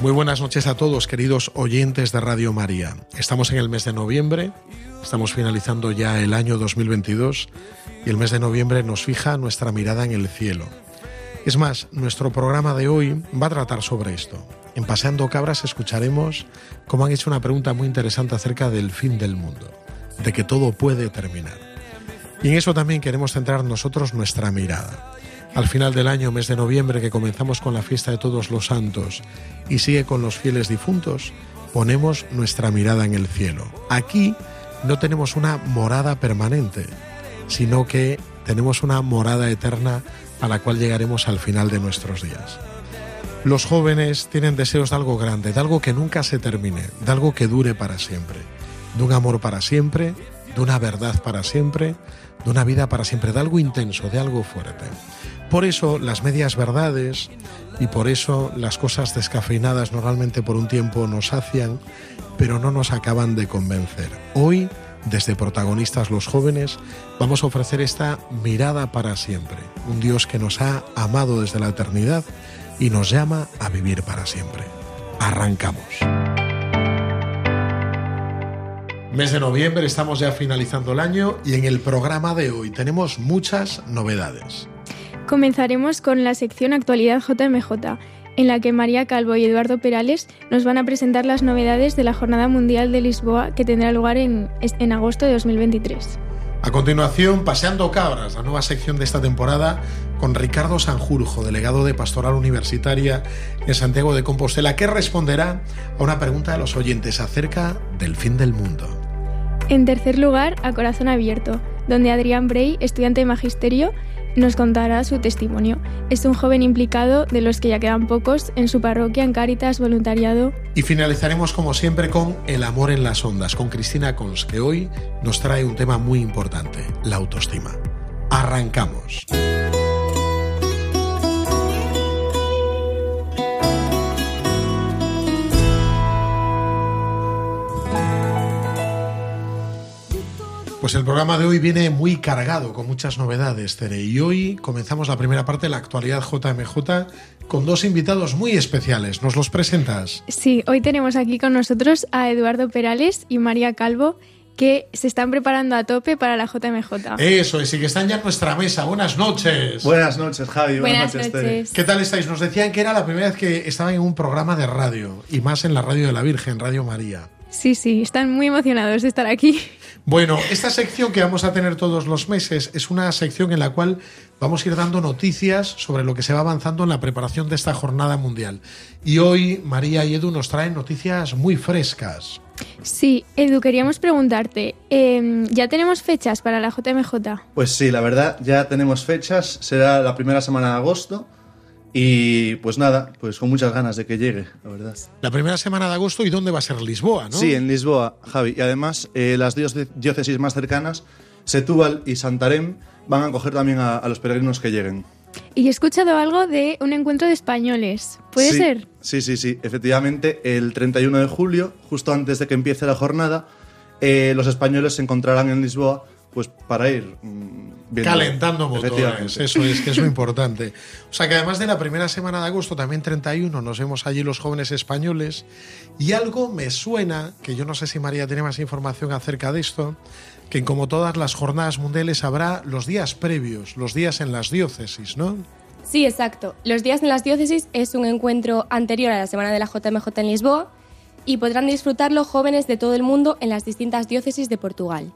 Muy buenas noches a todos, queridos oyentes de Radio María. Estamos en el mes de noviembre, estamos finalizando ya el año 2022 y el mes de noviembre nos fija nuestra mirada en el cielo. Es más, nuestro programa de hoy va a tratar sobre esto. En Paseando Cabras escucharemos cómo han hecho una pregunta muy interesante acerca del fin del mundo, de que todo puede terminar. Y en eso también queremos centrar nosotros nuestra mirada. Al final del año, mes de noviembre, que comenzamos con la fiesta de todos los santos y sigue con los fieles difuntos, ponemos nuestra mirada en el cielo. Aquí no tenemos una morada permanente, sino que tenemos una morada eterna a la cual llegaremos al final de nuestros días. Los jóvenes tienen deseos de algo grande, de algo que nunca se termine, de algo que dure para siempre, de un amor para siempre, de una verdad para siempre, de una vida para siempre, de algo intenso, de algo fuerte. Por eso las medias verdades y por eso las cosas descafeinadas normalmente por un tiempo nos sacian, pero no nos acaban de convencer. Hoy, desde protagonistas los jóvenes, vamos a ofrecer esta mirada para siempre, un Dios que nos ha amado desde la eternidad y nos llama a vivir para siempre. Arrancamos. Mes de noviembre, estamos ya finalizando el año y en el programa de hoy tenemos muchas novedades. Comenzaremos con la sección Actualidad JMJ, en la que María Calvo y Eduardo Perales nos van a presentar las novedades de la Jornada Mundial de Lisboa que tendrá lugar en, en agosto de 2023. A continuación, Paseando Cabras, la nueva sección de esta temporada, con Ricardo Sanjurjo, delegado de Pastoral Universitaria en Santiago de Compostela, que responderá a una pregunta de los oyentes acerca del fin del mundo. En tercer lugar, a Corazón Abierto, donde Adrián Brey, estudiante de Magisterio, nos contará su testimonio. Es un joven implicado, de los que ya quedan pocos, en su parroquia, en Cáritas, voluntariado. Y finalizaremos como siempre con El amor en las ondas, con Cristina Cons, que hoy nos trae un tema muy importante, la autoestima. Arrancamos. Pues el programa de hoy viene muy cargado, con muchas novedades, Tere. Y hoy comenzamos la primera parte de la actualidad JMJ con dos invitados muy especiales. ¿Nos los presentas? Sí, hoy tenemos aquí con nosotros a Eduardo Perales y María Calvo, que se están preparando a tope para la JMJ. Eso es, y que están ya en nuestra mesa. Buenas noches. Buenas noches, Javi. Buenas Buenas, noches, Tere. noches. ¿Qué tal estáis? Nos decían que era la primera vez que estaban en un programa de radio, y más en la radio de la Virgen, Radio María. Sí, sí, están muy emocionados de estar aquí. Bueno, esta sección que vamos a tener todos los meses es una sección en la cual vamos a ir dando noticias sobre lo que se va avanzando en la preparación de esta jornada mundial. Y hoy María y Edu nos traen noticias muy frescas. Sí, Edu, queríamos preguntarte, eh, ¿ya tenemos fechas para la JMJ? Pues sí, la verdad, ya tenemos fechas. Será la primera semana de agosto. Y pues nada, pues con muchas ganas de que llegue, la verdad. La primera semana de agosto, ¿y dónde va a ser Lisboa? ¿no? Sí, en Lisboa, Javi. Y además, eh, las dióce- diócesis más cercanas, Setúbal y Santarém, van a acoger también a, a los peregrinos que lleguen. Y he escuchado algo de un encuentro de españoles. ¿Puede Sí, ser? Sí, sí, sí. Efectivamente, el 31 de julio, justo antes de que empiece la jornada, eh, los españoles se encontrarán en Lisboa pues para ir mm, viendo- Calentando motores, eso es, que es lo importante. O sea que además de la primera semana de agosto, también 31, nos vemos allí los jóvenes españoles. Y algo me suena, que yo no sé si María tiene más información acerca de esto, que como todas las jornadas mundiales habrá los días previos, los días en las diócesis, ¿no? Sí, exacto. Los días en las diócesis es un encuentro anterior a la semana de la JMJ en Lisboa y podrán disfrutarlo jóvenes de todo el mundo en las distintas diócesis de Portugal.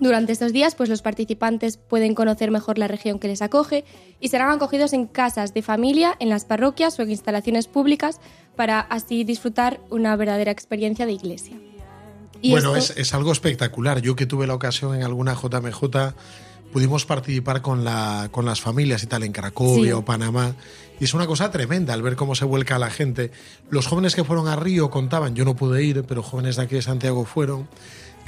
Durante estos días, pues los participantes pueden conocer mejor la región que les acoge y serán acogidos en casas de familia, en las parroquias o en instalaciones públicas para así disfrutar una verdadera experiencia de iglesia. Y bueno, esto- es, es algo espectacular. Yo que tuve la ocasión en alguna JMJ, pudimos participar con, la, con las familias y tal en Cracovia Sí. o Panamá. Y es una cosa tremenda al ver cómo se vuelca la gente. Los jóvenes que fueron a Río contaban, yo no pude ir, pero jóvenes de aquí de Santiago fueron,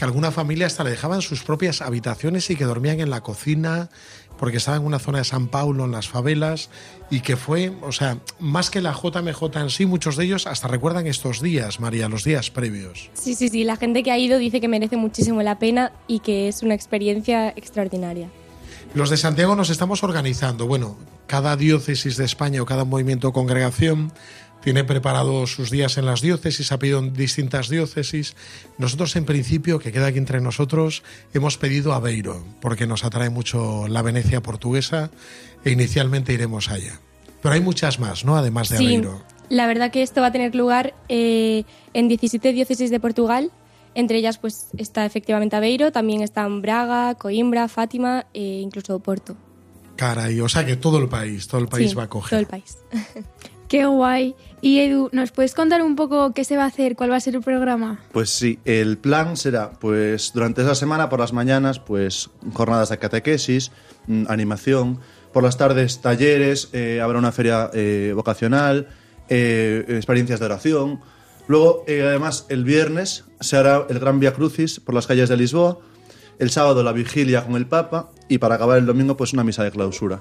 que alguna familia hasta le dejaban sus propias habitaciones y que dormían en la cocina porque estaba en una zona de San Paulo, en las favelas, y que fue, o sea, más que la JMJ en sí, muchos de ellos hasta recuerdan estos días, María, los días previos. Sí, sí, sí. La gente que ha ido dice que merece muchísimo la pena y que es una experiencia extraordinaria. Los de Santiago nos estamos organizando. Bueno, cada diócesis de España o cada movimiento o congregación tiene preparados sus días en las diócesis, ha pedido en distintas diócesis. Nosotros, en principio, que queda aquí entre nosotros, hemos pedido Aveiro, porque nos atrae mucho la Venecia portuguesa e inicialmente iremos allá. Pero hay muchas más, ¿no? Además de Sí, Aveiro. la verdad que esto va a tener lugar eh, en 17 diócesis de Portugal. Entre ellas pues está efectivamente Aveiro, también están Braga, Coimbra, Fátima e incluso Porto. Caray, o sea que todo el país, todo el país Sí, va a coger. Todo el país. Qué guay. Y Edu, ¿nos puedes contar un poco qué se va a hacer? ¿Cuál va a ser el programa? Pues sí, el plan será, pues durante esa semana por las mañanas, pues jornadas de catequesis, mm, animación, por las tardes talleres, eh, habrá una feria eh, vocacional, eh, experiencias de oración. Luego, además, el viernes se hará el Gran Via Crucis por las calles de Lisboa, el sábado la vigilia con el Papa y para acabar el domingo, pues una misa de clausura.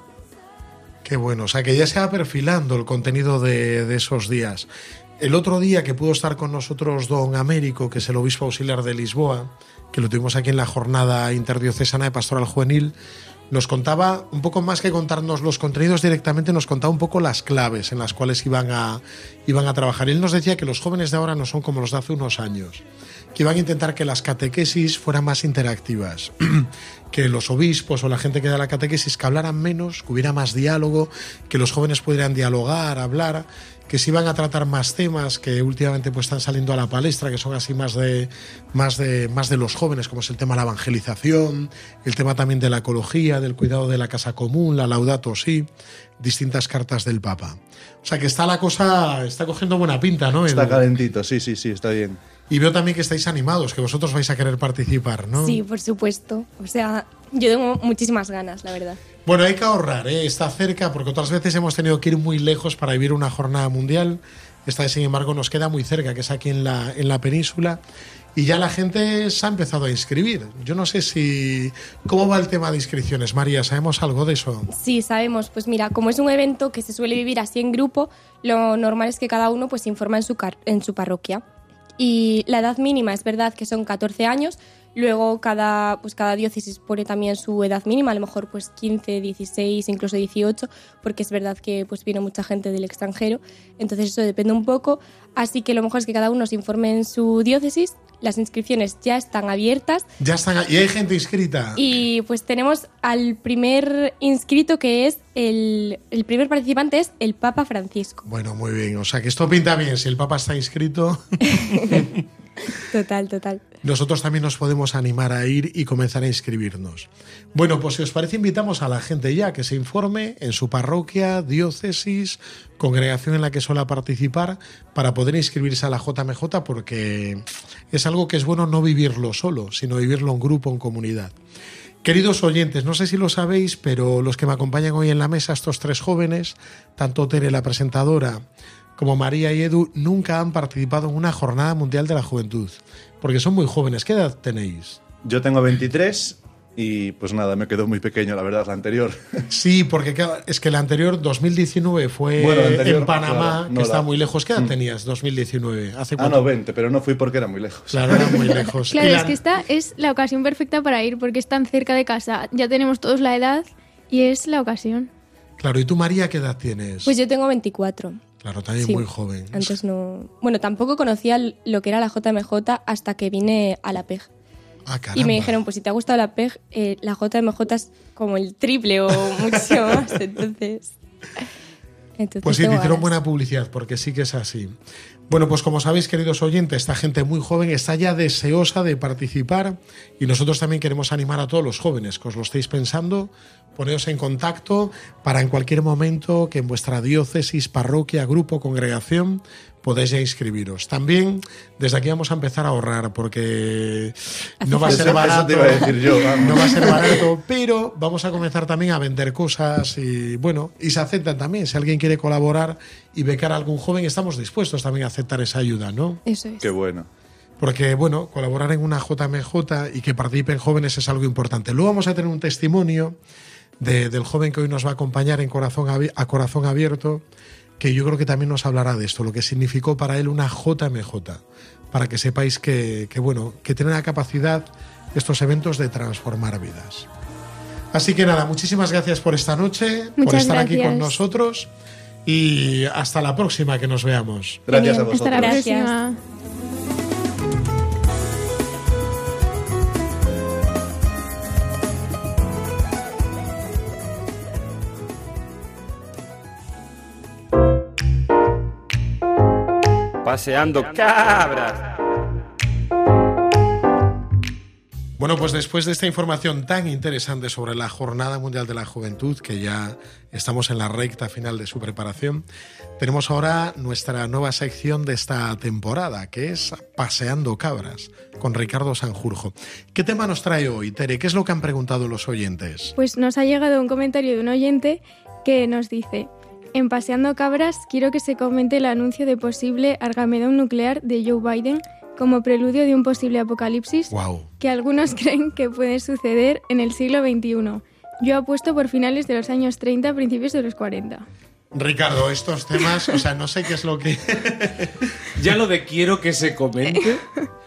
Qué bueno, o sea que ya se va perfilando el contenido de, de esos días. El otro día que pudo estar con nosotros don Américo, que es el obispo auxiliar de Lisboa, que lo tuvimos aquí en la jornada interdiocesana de pastoral juvenil, nos contaba un poco más que contarnos los contenidos directamente, nos contaba un poco las claves en las cuales iban a, iban a trabajar. Él nos decía que los jóvenes de ahora no son como los de hace unos años, que iban a intentar que las catequesis fueran más interactivas, que los obispos o la gente que da la catequesis que hablaran menos, que hubiera más diálogo, que los jóvenes pudieran dialogar, hablar, que se iban a tratar más temas que últimamente pues están saliendo a la palestra, que son así más de más de más de los jóvenes, como es el tema de la evangelización, el tema también de la ecología, del cuidado de la casa común, la laudato si, distintas cartas del Papa. O sea que está la cosa, está cogiendo buena pinta, ¿no? Está El- calentito, sí, sí, sí, está bien. Y veo también que estáis animados, que vosotros vais a querer participar, ¿no? Sí, por supuesto. O sea, yo tengo muchísimas ganas, la verdad. Bueno, hay que ahorrar, ¿eh? está cerca, porque otras veces hemos tenido que ir muy lejos para vivir una jornada mundial. Esta sin embargo, nos queda muy cerca, que es aquí en la, en la península. Y ya la gente se ha empezado a inscribir. Yo no sé si. ¿Cómo va el tema de inscripciones, María? ¿Sabemos algo de eso? Sí, sabemos. Pues mira, como es un evento que se suele vivir así en grupo, lo normal es que cada uno pues informa en su, car- en su parroquia. Y la edad mínima es verdad que son 14 años, luego cada, pues cada diócesis pone también su edad mínima, a lo mejor pues 15, 16, incluso 18, porque es verdad que pues viene mucha gente del extranjero, entonces eso depende un poco, así que lo mejor es que cada uno se informe en su diócesis, las inscripciones ya están abiertas Ya están. Y hay gente inscrita. y pues tenemos al primer inscrito que es el, el primer participante es el Papa Francisco. Bueno, muy bien. O sea que esto pinta bien. Si el Papa está inscrito, Total, total. nosotros también nos podemos animar a ir y comenzar a inscribirnos. Bueno, pues si os parece, invitamos a la gente ya que se informe en su parroquia, diócesis, congregación en la que suele participar, para poder inscribirse a la JMJ, porque es algo que es bueno no vivirlo solo, sino vivirlo en grupo, en comunidad. Queridos oyentes, no sé si lo sabéis, pero los que me acompañan hoy en la mesa, estos tres jóvenes, tanto Tere, la presentadora, como María y Edu, nunca han participado en una jornada mundial de la juventud, porque son muy jóvenes. ¿Qué edad tenéis? Yo tengo 23 y pues nada, me quedó muy pequeño, la verdad, la anterior. Sí, porque es que la anterior, 2019, fue Bueno, anterior, en Panamá, claro, no que está muy lejos. ¿Qué edad Mm. tenías, 2019? ¿Hace ah, no, 20, pero no fui porque era muy lejos. Claro, era muy lejos. Claro, es que esta es la ocasión perfecta para ir porque es tan cerca de casa. Ya tenemos todos la edad y es la ocasión. Claro, ¿y tú, María, qué edad tienes? Pues yo tengo 24. Claro, también sí. muy joven. Antes no... Bueno, tampoco conocía lo que era la JMJ hasta que vine a la PEG. Ah, Y me dijeron, pues si te ha gustado la PEG, eh, la JMJ es como el triple o muchísimo más. Entonces... entonces Pues sí, te hicieron buena publicidad, porque sí que es así. Bueno, pues como sabéis, queridos oyentes, esta gente muy joven está ya deseosa de participar y nosotros también queremos animar a todos los jóvenes que os lo estéis pensando, poneos en contacto para en cualquier momento que en vuestra diócesis, parroquia, grupo, congregación podéis ya inscribiros. También desde aquí vamos a empezar a ahorrar porque no va a ser barato, te iba a decir yo, vamos. no va a ser barato, pero vamos a comenzar también a vender cosas y bueno, y se aceptan también. Si alguien quiere colaborar y becar a algún joven, estamos dispuestos también a aceptar esa ayuda, ¿no? Eso es. Qué bueno. Porque, bueno, colaborar en una JMJ y que participen jóvenes es algo importante. Luego vamos a tener un testimonio de- del joven que hoy nos va a acompañar en corazón a Corazón Abierto, que yo creo que también nos hablará de esto, lo que significó para él una JMJ, para que sepáis que, que, bueno, que tienen la capacidad estos eventos de transformar vidas. Así que nada, muchísimas gracias por esta noche, por estar aquí con nosotros y hasta la próxima que nos veamos. Gracias a vosotros. Hasta la Gracias. próxima. Paseando cabras. Bueno, pues después de esta información tan interesante sobre la Jornada Mundial de la Juventud, que ya estamos en la recta final de su preparación, tenemos ahora nuestra nueva sección de esta temporada, que es Paseando Cabras, con Ricardo Sanjurjo. ¿Qué tema nos trae hoy, Tere? ¿Qué es lo que han preguntado los oyentes? Pues nos ha llegado un comentario de un oyente que nos dice, en Paseando Cabras quiero que se comente el anuncio de posible argamedón nuclear de Joe Biden como preludio de un posible apocalipsis ¡Wow! que algunos creen que puede suceder en el siglo XXI. Yo apuesto por finales de los años 30, principios de los 40. Ricardo, estos temas, o sea, no sé qué es lo que... Ya lo de quiero que se comente.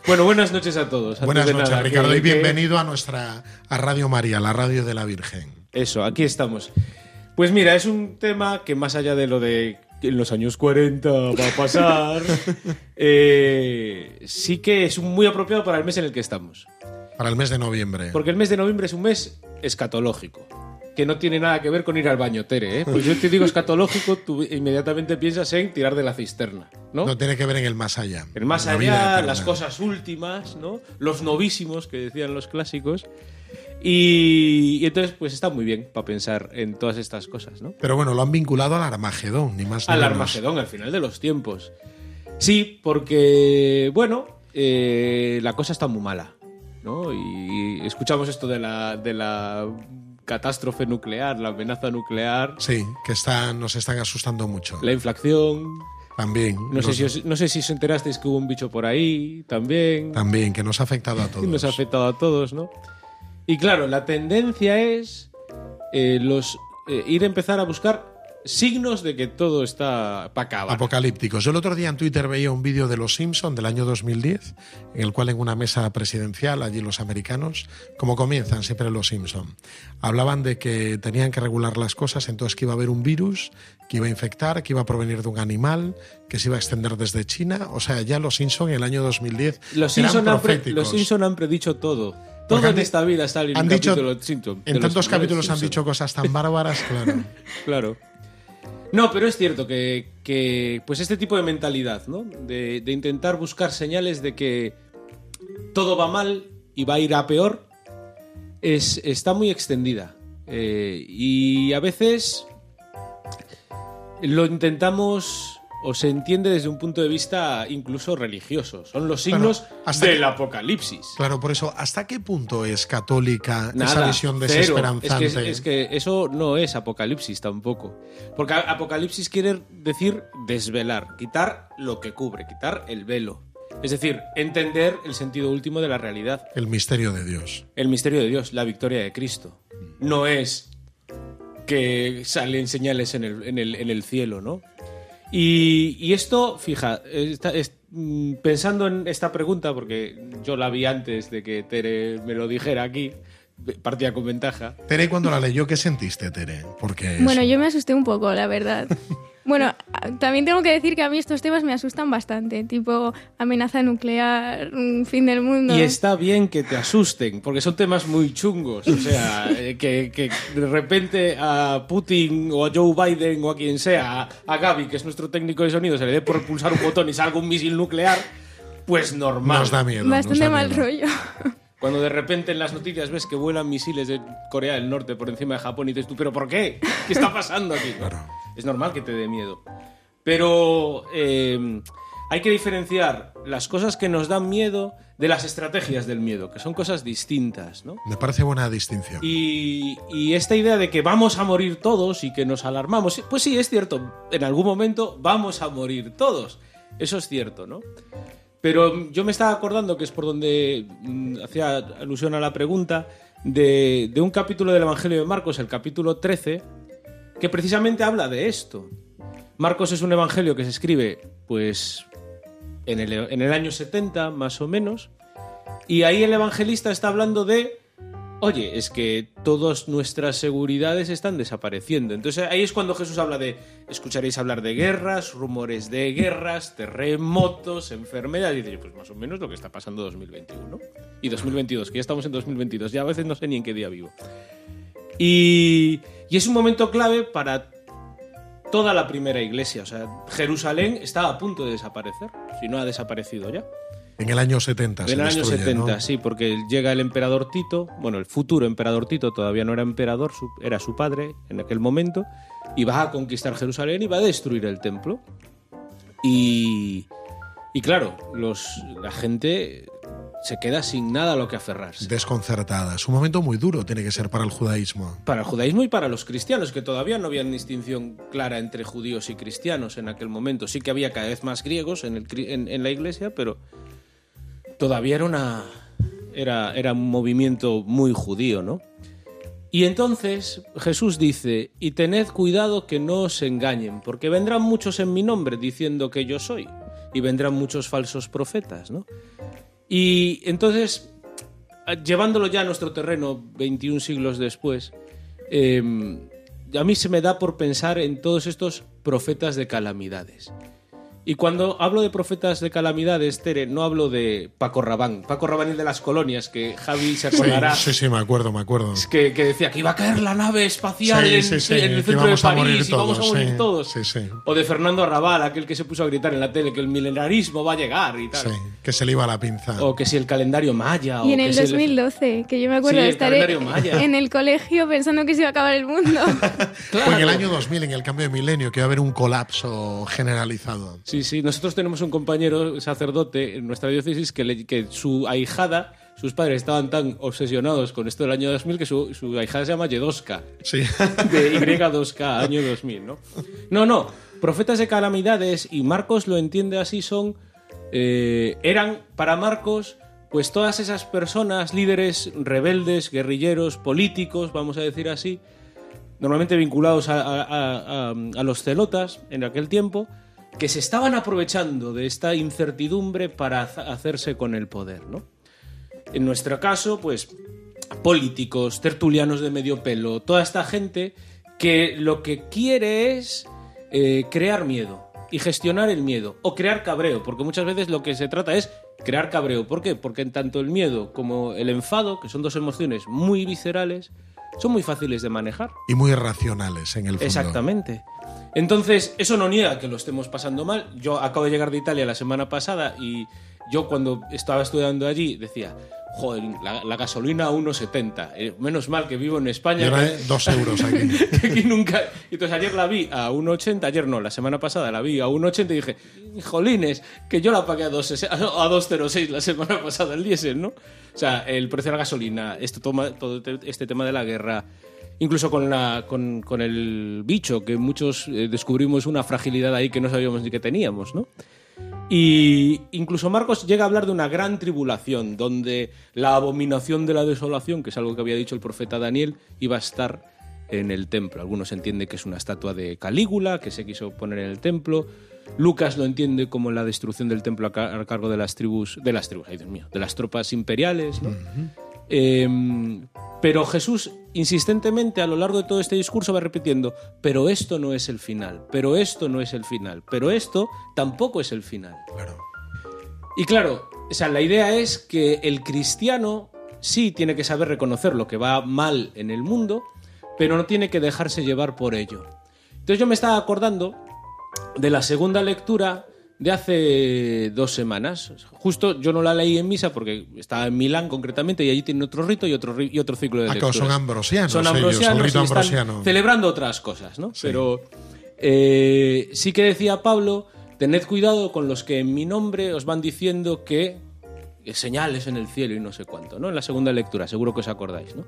Bueno, buenas noches a todos. Antes Buenas noches, nada, Ricardo, que- y que- bienvenido a nuestra a Radio María, la radio de la Virgen. Eso, aquí estamos. Pues mira, es un tema que más allá de lo de que en los años 40 va a pasar, eh, sí que es muy apropiado para el mes en el que estamos. Para el mes de noviembre. Porque el mes de noviembre es un mes escatológico. Que no tiene nada que ver con ir al baño, Tere. ¿eh? Pues yo te digo escatológico, tú inmediatamente piensas en tirar de la cisterna, ¿no? No tiene que ver en el más allá. El más la allá, las cosas últimas, ¿no? Los novísimos que decían los clásicos. Y, y entonces, pues está muy bien para pensar en todas estas cosas, ¿no? Pero bueno, lo han vinculado al Armagedón, ni más ni Al menos. Armagedón, al final de los tiempos. Sí, porque, bueno, eh, la cosa está muy mala, ¿no? Y escuchamos esto de la, de la catástrofe nuclear, la amenaza nuclear, Sí, que están, nos están asustando mucho. la inflación. También. No sé, si os, no sé si os enterasteis que hubo un bicho por ahí también. También, que nos ha afectado a todos. Y nos ha afectado a todos, ¿no? Y claro, la tendencia es eh, los eh, ir a empezar a buscar signos de que todo está para acabar. Apocalípticos. Yo el otro día en Twitter veía un vídeo de Los Simpson del año 2010, en el cual en una mesa presidencial, allí los americanos, como comienzan siempre Los Simpson, hablaban de que tenían que regular las cosas, entonces que iba a haber un virus, que iba a infectar, que iba a provenir de un animal, que se iba a extender desde China. O sea, ya Los Simpson en el año 2010 Los eran Simpson, han proféticos. los Simpson han predicho todo. Todo Porque han en esta vida está en han un dicho- capítulo de los Simpson. de En tantos capítulos han dicho cosas tan bárbaras, claro. Claro. No, pero es cierto que, que, pues este tipo de mentalidad, ¿no? De, intentar buscar señales de que todo va mal y va a ir a peor, es, está muy extendida. Eh, y a veces lo intentamos o se entiende desde un punto de vista incluso religioso. Son los signos hasta del que- apocalipsis. Claro, por eso, ¿hasta qué punto es católica esa visión desesperanzante? Es que, es que eso no es apocalipsis tampoco. Porque apocalipsis quiere decir desvelar, quitar lo que cubre, quitar el velo. Es decir, entender el sentido último de la realidad. El misterio de Dios. El misterio de Dios, la victoria de Cristo. No es que salen señales en el, en el- en el cielo, ¿no? Y, y esto, fija, está- es- mm, pensando en esta pregunta, porque yo la vi antes de que Tere me lo dijera aquí, partía con ventaja. Tere, cuando la leyó, ¿qué sentiste, Tere? Porque Bueno, yo me asusté un poco, la verdad. Bueno, también tengo que decir que a mí estos temas me asustan bastante, tipo amenaza nuclear, mm, fin del mundo. Y está bien que te asusten, porque son temas muy chungos. O sea, eh, que, que de repente a Putin o a Joe Biden o a quien sea, a, Gaby, que es nuestro técnico de sonido, se le dé por pulsar un botón y salga un misil nuclear, pues normal. Nos da miedo. nos Bastante da mal miedo. rollo. Cuando de repente en las noticias ves que vuelan misiles de Corea del Norte por encima de Japón y dices tú, ¿pero por qué? ¿Qué está pasando aquí? Claro. Es normal que te dé miedo. Pero eh, hay que diferenciar las cosas que nos dan miedo de las estrategias del miedo, que son cosas distintas, ¿no? Me parece buena distinción. Y, y esta idea de que vamos a morir todos y que nos alarmamos, pues sí, es cierto, en algún momento vamos a morir todos. Eso es cierto, ¿no? Pero yo me estaba acordando, que es por donde mm, hacía alusión a la pregunta, de, un capítulo del Evangelio de Marcos, el capítulo 13, que precisamente habla de esto. Marcos es un evangelio que se escribe, pues, en el año 70, más o menos, y ahí el evangelista está hablando de, oye, es que todas nuestras seguridades están desapareciendo. Entonces ahí es cuando Jesús habla de, escucharéis hablar de guerras, rumores de guerras, terremotos, enfermedades, y dice, pues más o menos lo que está pasando 2021 y 2022, que ya estamos en 2022, ya a veces no sé ni en qué día vivo. Y, es un momento clave para toda la primera iglesia. O sea, Jerusalén está a punto de desaparecer, si no ha desaparecido ya. En el año 70 se En el año destruye, 70, ¿no? sí, porque llega el emperador Tito, bueno, el futuro emperador Tito todavía no era emperador, era su padre en aquel momento, y va a conquistar Jerusalén y va a destruir el templo. Y, y claro, los, la gente se queda sin nada a lo que aferrarse. Desconcertada. Es un momento muy duro, tiene que ser para el judaísmo. Para el judaísmo y para los cristianos, que todavía no había distinción clara entre judíos y cristianos en aquel momento. Sí que había cada vez más griegos en, el en- en la iglesia, pero todavía era, una, un movimiento muy judío, ¿no? Y entonces Jesús dice, y tened cuidado que no os engañen, porque vendrán muchos en mi nombre diciendo que yo soy, y vendrán muchos falsos profetas, ¿no? Y entonces, llevándolo ya a nuestro terreno 21 siglos después, eh, a mí se me da por pensar en todos estos profetas de calamidades. Y cuando hablo de profetas de calamidades, Tere, no hablo de Paco Rabán. Paco Rabán el de las colonias, que Javi se acordará. sí, sí, me acuerdo, me acuerdo. Que, que decía que iba a caer la nave espacial Sí, en, sí, sí, en el centro de París y vamos a morir sí. todos. Sí, sí. O de Fernando Arrabal, aquel que se puso a gritar en la tele que el milenarismo va a llegar y tal. Sí, que se le iba la pinza. O que si el calendario maya. Y o en que el si 2012, que yo me acuerdo Sí, de el estar en el colegio pensando que se iba a acabar el mundo. Claro. O en el año 2000, en el cambio de milenio, que va a haber un colapso generalizado. Sí, sí. Nosotros tenemos un compañero sacerdote en nuestra diócesis que, le- que su ahijada, sus padres estaban tan obsesionados con esto del año 2000 que su, su ahijada se llama Yedoska. Sí. de Y2K, año 2000, ¿no? No, no, profetas de calamidades, y Marcos lo entiende así, son, eh, eran para Marcos, pues todas esas personas, líderes rebeldes, guerrilleros, políticos, vamos a decir así, normalmente vinculados a- a- a- a los celotas en aquel tiempo, que se estaban aprovechando de esta incertidumbre para hacerse con el poder, ¿no? En nuestro caso, pues políticos, tertulianos de medio pelo, toda esta gente que lo que quiere es eh, crear miedo y gestionar el miedo o crear cabreo, porque muchas veces lo que se trata es crear cabreo. ¿Por qué? Porque en tanto el miedo como el enfado, que son dos emociones muy viscerales, son muy fáciles de manejar. Y muy racionales en el fondo. Exactamente. Entonces, eso no niega que lo estemos pasando mal. Yo acabo de llegar de Italia la semana pasada y yo cuando estaba estudiando allí decía, joder, la, la gasolina a 1,70. Eh, menos mal que vivo en España. que- dos euros aquí. que aquí nunca. Entonces ayer la vi a 1,80, ayer no, la semana pasada la vi a 1,80 y dije, jolines, que yo la pagué a 2,6 a 2,06 la semana pasada el diésel, ¿no? O sea, el precio de la gasolina, esto toma, todo te- este tema de la guerra, incluso con, la, con, con el bicho, que muchos eh, descubrimos una fragilidad ahí que no sabíamos ni que teníamos, ¿no? Y incluso Marcos llega a hablar de una gran tribulación, donde la abominación de la desolación, que es algo que había dicho el profeta Daniel, iba a estar en el templo. Algunos entienden que es una estatua de Calígula, que se quiso poner en el templo. Lucas lo entiende como la destrucción del templo a ca- a cargo de las tribus, de las tribus, ay Dios mío, de las tropas imperiales, ¿no? Eh, pero Jesús insistentemente a lo largo de todo este discurso va repitiendo, pero esto no es el final, pero esto no es el final, pero esto tampoco es el final. Claro. Y claro, o sea, la idea es que el cristiano sí tiene que saber reconocer lo que va mal en el mundo, pero no tiene que dejarse llevar por ello. Entonces yo me estaba acordando de la segunda lectura de hace dos semanas. Justo yo no la leí en misa porque estaba en Milán concretamente y allí tiene otro rito y otro, y otro ciclo de Ah, lecturas. son ambrosianos Son ellos, el ambrosianos rito y están ambrosiano. celebrando otras cosas, ¿no? Pero eh, sí que decía Pablo, tened cuidado con los que en mi nombre os van diciendo que, que señales en el cielo y no sé cuánto, ¿no? En la segunda lectura, seguro que os acordáis, ¿no?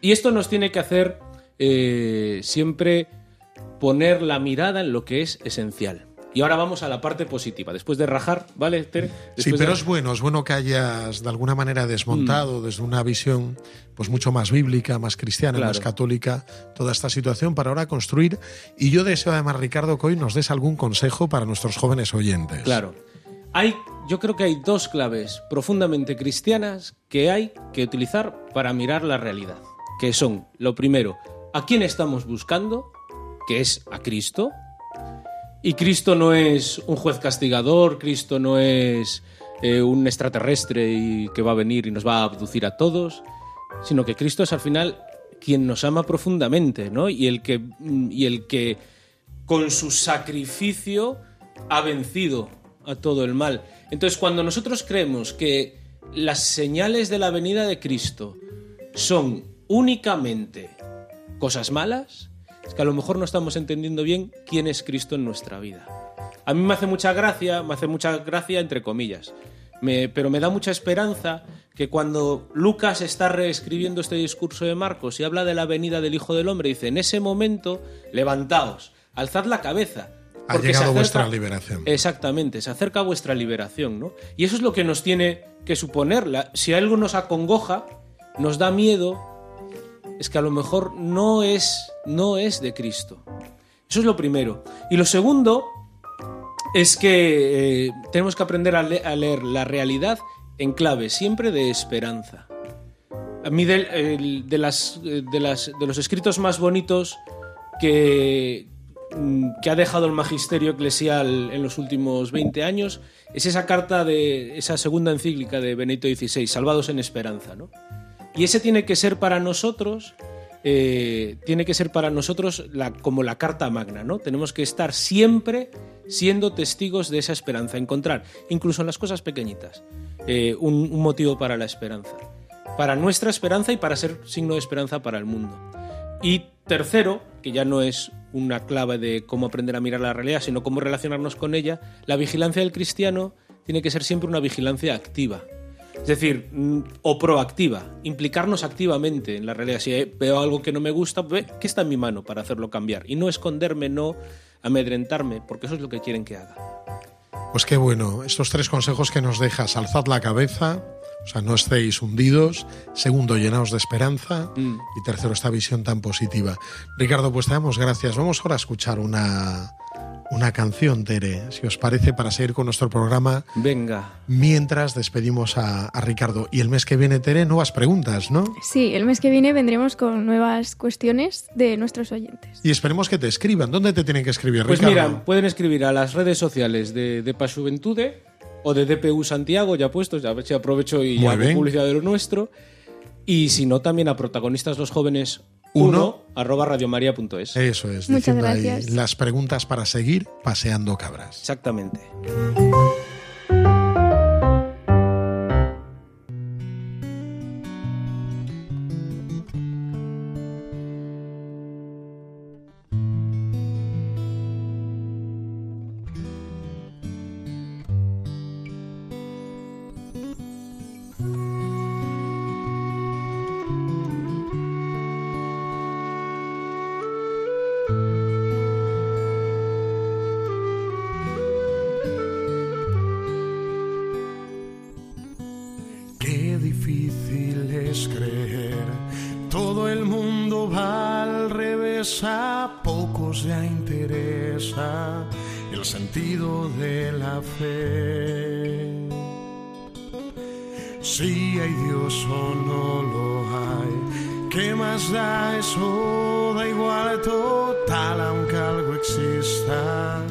Y esto nos tiene que hacer eh, siempre poner la mirada en lo que es esencial. Y ahora vamos a la parte positiva. Después de rajar, ¿vale, Tere? Sí, pero de- es bueno, es bueno que hayas de alguna manera Mm. desmontado desde una visión pues mucho más bíblica, más cristiana, Claro. más católica, toda esta situación para ahora construir. Y yo deseo además, Ricardo, que hoy nos des algún consejo para nuestros jóvenes oyentes. Claro. Hay, yo creo que hay dos claves profundamente cristianas que hay que utilizar para mirar la realidad. Que son, lo primero, ¿a quién estamos buscando? Que es a Cristo. Y Cristo no es un juez castigador, Cristo no es eh, un extraterrestre y que va a venir y nos va a abducir a todos, sino que Cristo es al final quien nos ama profundamente, ¿no? Y el que, mm, y el que con su sacrificio ha vencido a todo el mal. Entonces, cuando nosotros creemos que las señales de la venida de Cristo son únicamente cosas malas, es que a lo mejor no estamos entendiendo bien quién es Cristo en nuestra vida. A mí me hace mucha gracia, me hace mucha gracia entre comillas, me- pero me da mucha esperanza que cuando Lucas está reescribiendo este discurso de Marcos y habla de la venida del Hijo del Hombre, dice, en ese momento, levantaos, alzad la cabeza. Ha llegado acerca- vuestra liberación. Exactamente, se acerca vuestra liberación, ¿no? Y eso es lo que nos tiene que suponer. La- si algo nos acongoja, nos da miedo, es que a lo mejor no es, no es de Cristo. Eso es lo primero. Y lo segundo es que eh, tenemos que aprender a, le- a leer la realidad en clave, siempre de esperanza. A mí de, de las, eh, de, las, de los escritos más bonitos que, mm, que ha dejado el magisterio eclesial en los últimos 20 años es esa carta de esa segunda encíclica de Benedicto XVI, Salvados en Esperanza, ¿no? Y ese tiene que ser para nosotros, eh, tiene que ser para nosotros como la carta magna, ¿no? Tenemos que estar siempre siendo testigos de esa esperanza, encontrar, incluso en las cosas pequeñitas, eh, un motivo para la esperanza, para nuestra esperanza y para ser signo de esperanza para el mundo. Y tercero, que ya no es una clave de cómo aprender a mirar la realidad, sino cómo relacionarnos con ella, la vigilancia del cristiano tiene que ser siempre una vigilancia activa. Es decir, mm, o proactiva, implicarnos activamente en la realidad. Si eh, veo algo que no me gusta, ve, ¿qué está en mi mano para hacerlo cambiar? Y no esconderme, no amedrentarme, porque eso es lo que quieren que haga. Pues qué bueno, estos tres consejos que nos dejas, alzad la cabeza, o sea, no estéis hundidos, segundo, llenaos de esperanza Mm. y tercero, esta visión tan positiva. Ricardo, pues te damos gracias. Vamos ahora a escuchar una, una canción, Tere, si os parece, para seguir con nuestro programa, Venga. mientras despedimos a, a Ricardo. Y el mes que viene, Tere, nuevas preguntas, ¿no? Sí, el mes que viene vendremos con nuevas cuestiones de nuestros oyentes. Y esperemos que te escriban. ¿Dónde te tienen que escribir, Pues Ricardo? mira, pueden escribir a las redes sociales de, de Paz Juventude o de DPU Santiago, ya puestos, ya a ver si aprovecho y Muy hago bien. publicidad de lo nuestro. Y si no, también a protagonistas los jóvenes Uno. 1 arroba radiomaria.es. Eso es, Muchas diciendo ahí gracias. las preguntas para seguir paseando cabras. Exactamente. Si hay Dios o no lo hay, ¿Qué más da eso? Da igual total, aunque algo exista,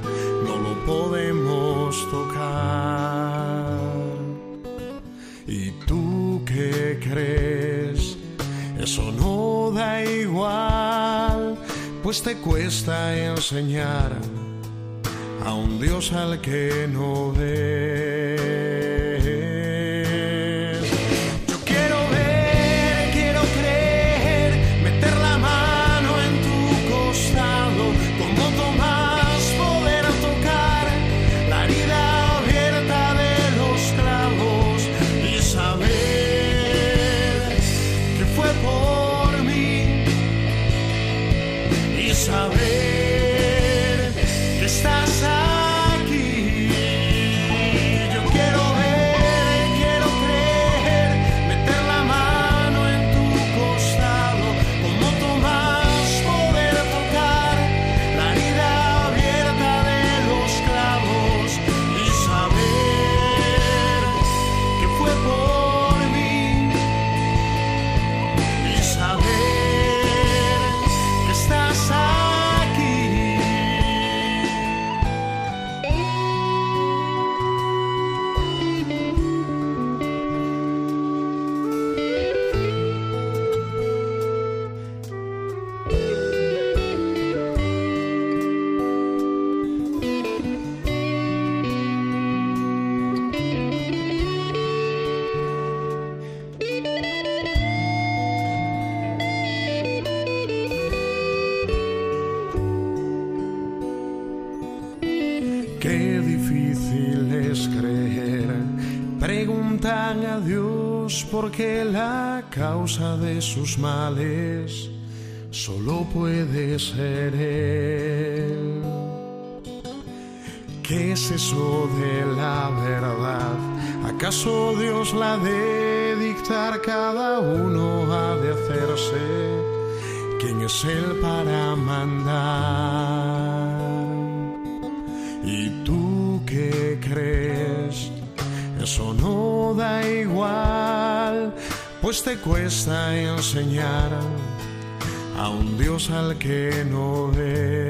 no lo podemos tocar. ¿Y tú qué crees? Eso no da igual, pues te cuesta enseñar a un Dios al que no ves. A Dios por qué la causa de sus males solo puede ser Él. ¿Qué es eso de la verdad? ¿Acaso Dios la de dictar? Cada uno ha de hacerse. ¿Quién es Él para mandar? Eso no da igual, pues te cuesta enseñar a un Dios al que no ves.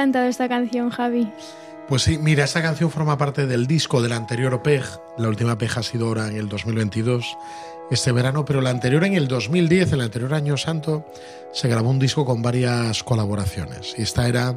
Encantado esta canción, Javi. Pues sí, mira, esta canción forma parte del disco del anterior PEG. La última PEG ha sido ahora en el 2022, este verano, pero la anterior en el 2010, el anterior año santo, se grabó un disco con varias colaboraciones. Y esta era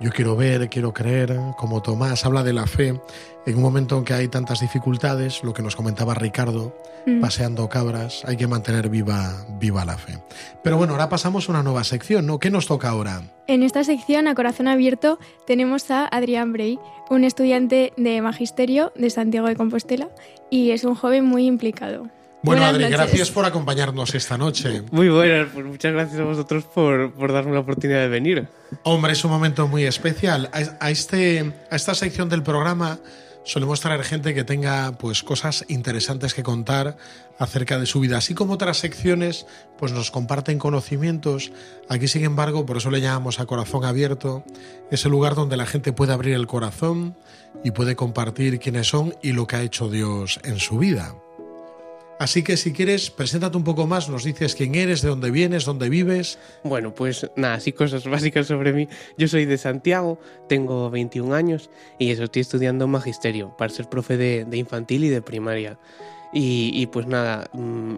Yo quiero ver, quiero creer, como Tomás habla de la fe, en un momento en que hay tantas dificultades, lo que nos comentaba Ricardo, paseando cabras, hay que mantener viva, viva la fe. Pero bueno, ahora pasamos a una nueva sección, ¿no? ¿Qué nos toca ahora? En esta sección, a corazón abierto, tenemos a Adrián Brey, un estudiante de Magisterio de Santiago de Compostela y es un joven muy implicado. Bueno, Adri, gracias por acompañarnos esta noche. Muy buenas, pues muchas gracias a vosotros por, por darme la oportunidad de venir. Hombre, es un momento muy especial. A, a este, a esta sección del programa solemos traer gente que tenga pues cosas interesantes que contar acerca de su vida, así como otras secciones pues nos comparten conocimientos. Aquí, sin embargo, por eso le llamamos a corazón abierto, es el lugar donde la gente puede abrir el corazón y puede compartir quiénes son y lo que ha hecho Dios en su vida. Así que si quieres, preséntate un poco más, nos dices quién eres, de dónde vienes, dónde vives. Bueno, pues nada, así cosas básicas sobre mí. Yo soy de Santiago, tengo 21 años y eso, estoy estudiando magisterio para ser profe de, de infantil y de primaria. Y, y pues nada, mm,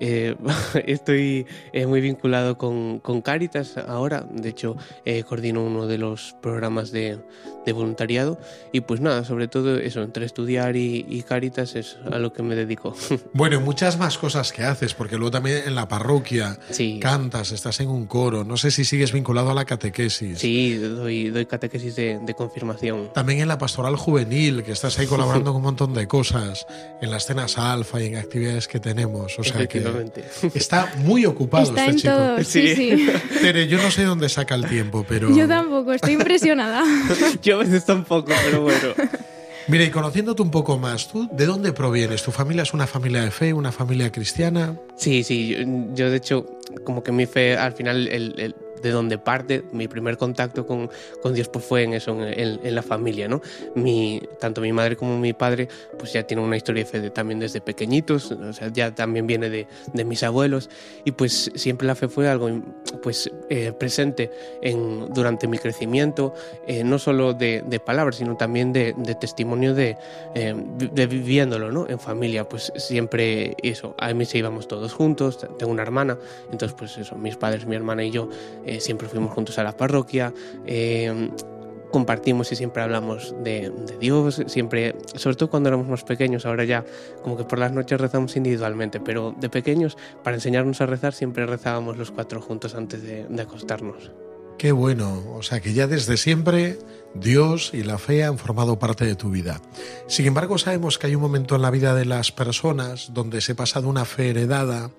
eh, estoy eh, muy vinculado con, con Cáritas ahora. De hecho, eh, coordino uno de los programas de, de voluntariado. Y pues nada, sobre todo eso, entre estudiar y, y Cáritas es a lo que me dedico. Bueno, y muchas más cosas que haces, porque luego también en la parroquia Sí. cantas, estás en un coro, no sé si sigues vinculado a la catequesis. Sí, doy, doy catequesis de, de confirmación. También en la pastoral juvenil, que estás ahí colaborando con un montón de cosas, en las cenas alfa y en actividades que tenemos. O sea que Efectivamente. está muy ocupado Está este en chico. todo, sí, sí. Tere, yo no sé dónde saca el tiempo, pero. Yo tampoco, estoy impresionada. Yo a veces tampoco, pero bueno. Mira, y conociéndote un poco más, ¿tú de dónde provienes? ¿Tu familia es una familia de fe, una familia cristiana? Sí, sí, yo, yo, de hecho, como que mi fe al final, el, el- de donde parte, mi primer contacto con, con Dios pues fue en eso, en, en- en la familia, ¿no? Mi, tanto mi madre como mi padre pues ya tienen una historia de fe de- también desde pequeñitos, o sea, ya también viene de, de mis abuelos y pues siempre la fe fue algo pues eh, presente en, durante mi crecimiento, eh, no solo de, de palabras, sino también de, testimonio de, eh, de viviéndolo, ¿no? En familia, pues siempre eso, a mí se íbamos todos juntos, tengo una hermana, entonces pues eso, mis padres, mi hermana y yo eh, siempre fuimos juntos a la parroquia, eh, compartimos y siempre hablamos de, Dios, siempre, sobre todo cuando éramos más pequeños, ahora ya como que por las noches rezamos individualmente, pero de pequeños, para enseñarnos a rezar, siempre rezábamos los cuatro juntos antes de, de acostarnos. Qué bueno, o sea que ya desde siempre Dios y la fe han formado parte de tu vida. Sin embargo, sabemos que hay un momento en la vida de las personas donde se pasa de una fe heredada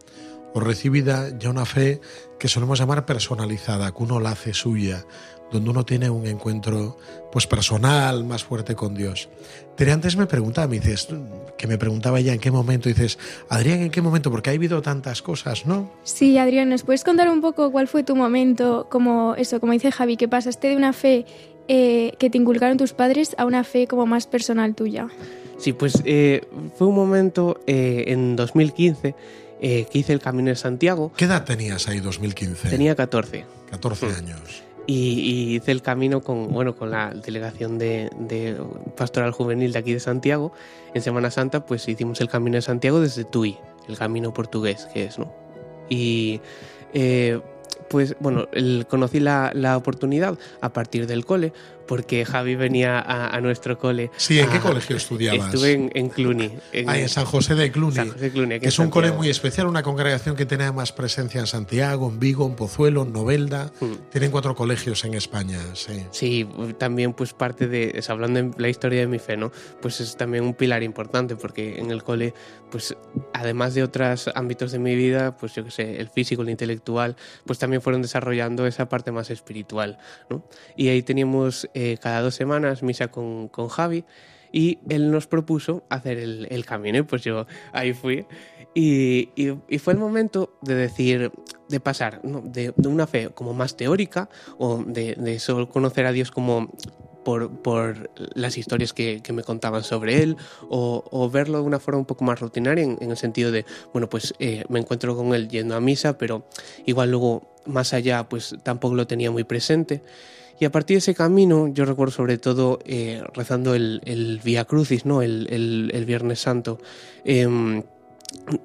o recibida ya una fe que solemos llamar personalizada, que uno la hace suya, donde uno tiene un encuentro pues personal más fuerte con Dios. Tere, antes me preguntaba, me dices, que me preguntaba ya en qué momento, dices, Adrián, ¿en qué momento? Porque ha habido tantas cosas, ¿no? Sí, Adrián, ¿nos puedes contar un poco cuál fue tu momento, como eso, como dice Javi, que pasaste de una fe eh, que te inculcaron tus padres a una fe como más personal tuya? Sí, pues eh, fue un momento eh, en 2015 eh, que hice el Camino de Santiago. ¿Qué edad tenías ahí 2015? Tenía 14. 14 Mm. años. Y, y hice el camino con, bueno, con la delegación de, de Pastoral Juvenil de aquí de Santiago. En Semana Santa, pues hicimos el camino de Santiago desde Tui, el camino portugués que es, ¿no? Y eh, pues bueno, el- conocí la, la oportunidad a partir del cole, porque Javi venía a, a nuestro cole. Sí, ¿en qué colegio estudiabas? Estuve en, en Cluny. En, Ah, en San José de Cluny. San José de Cluny, que es un cole muy especial, una congregación que tiene más presencia en Santiago, en Vigo, en Pozuelo, en Novelda. Mm. Tienen cuatro colegios en España, sí. Sí, también pues parte de, hablando en la historia de mi fe, ¿no? Pues es también un pilar importante porque en el cole, pues además de otros ámbitos de mi vida, pues yo que sé, el físico, el intelectual, pues también fueron desarrollando esa parte más espiritual, ¿no? Y ahí teníamos eh, cada dos semanas misa con, con Javi y él nos propuso hacer el, el camino y pues yo ahí fui. Y, y- fue el momento de decir, de pasar ¿no? de, de una fe como más teórica o de, de solo conocer a Dios como por, por las historias que, que me contaban sobre él o, verlo de una forma un poco más rutinaria en, en el sentido de, bueno, pues eh, me encuentro con él yendo a misa, pero igual luego más allá pues tampoco lo tenía muy presente. Y a partir de ese camino, yo recuerdo sobre todo eh, rezando el, el Via Crucis, ¿no? El, el- Viernes Santo. em,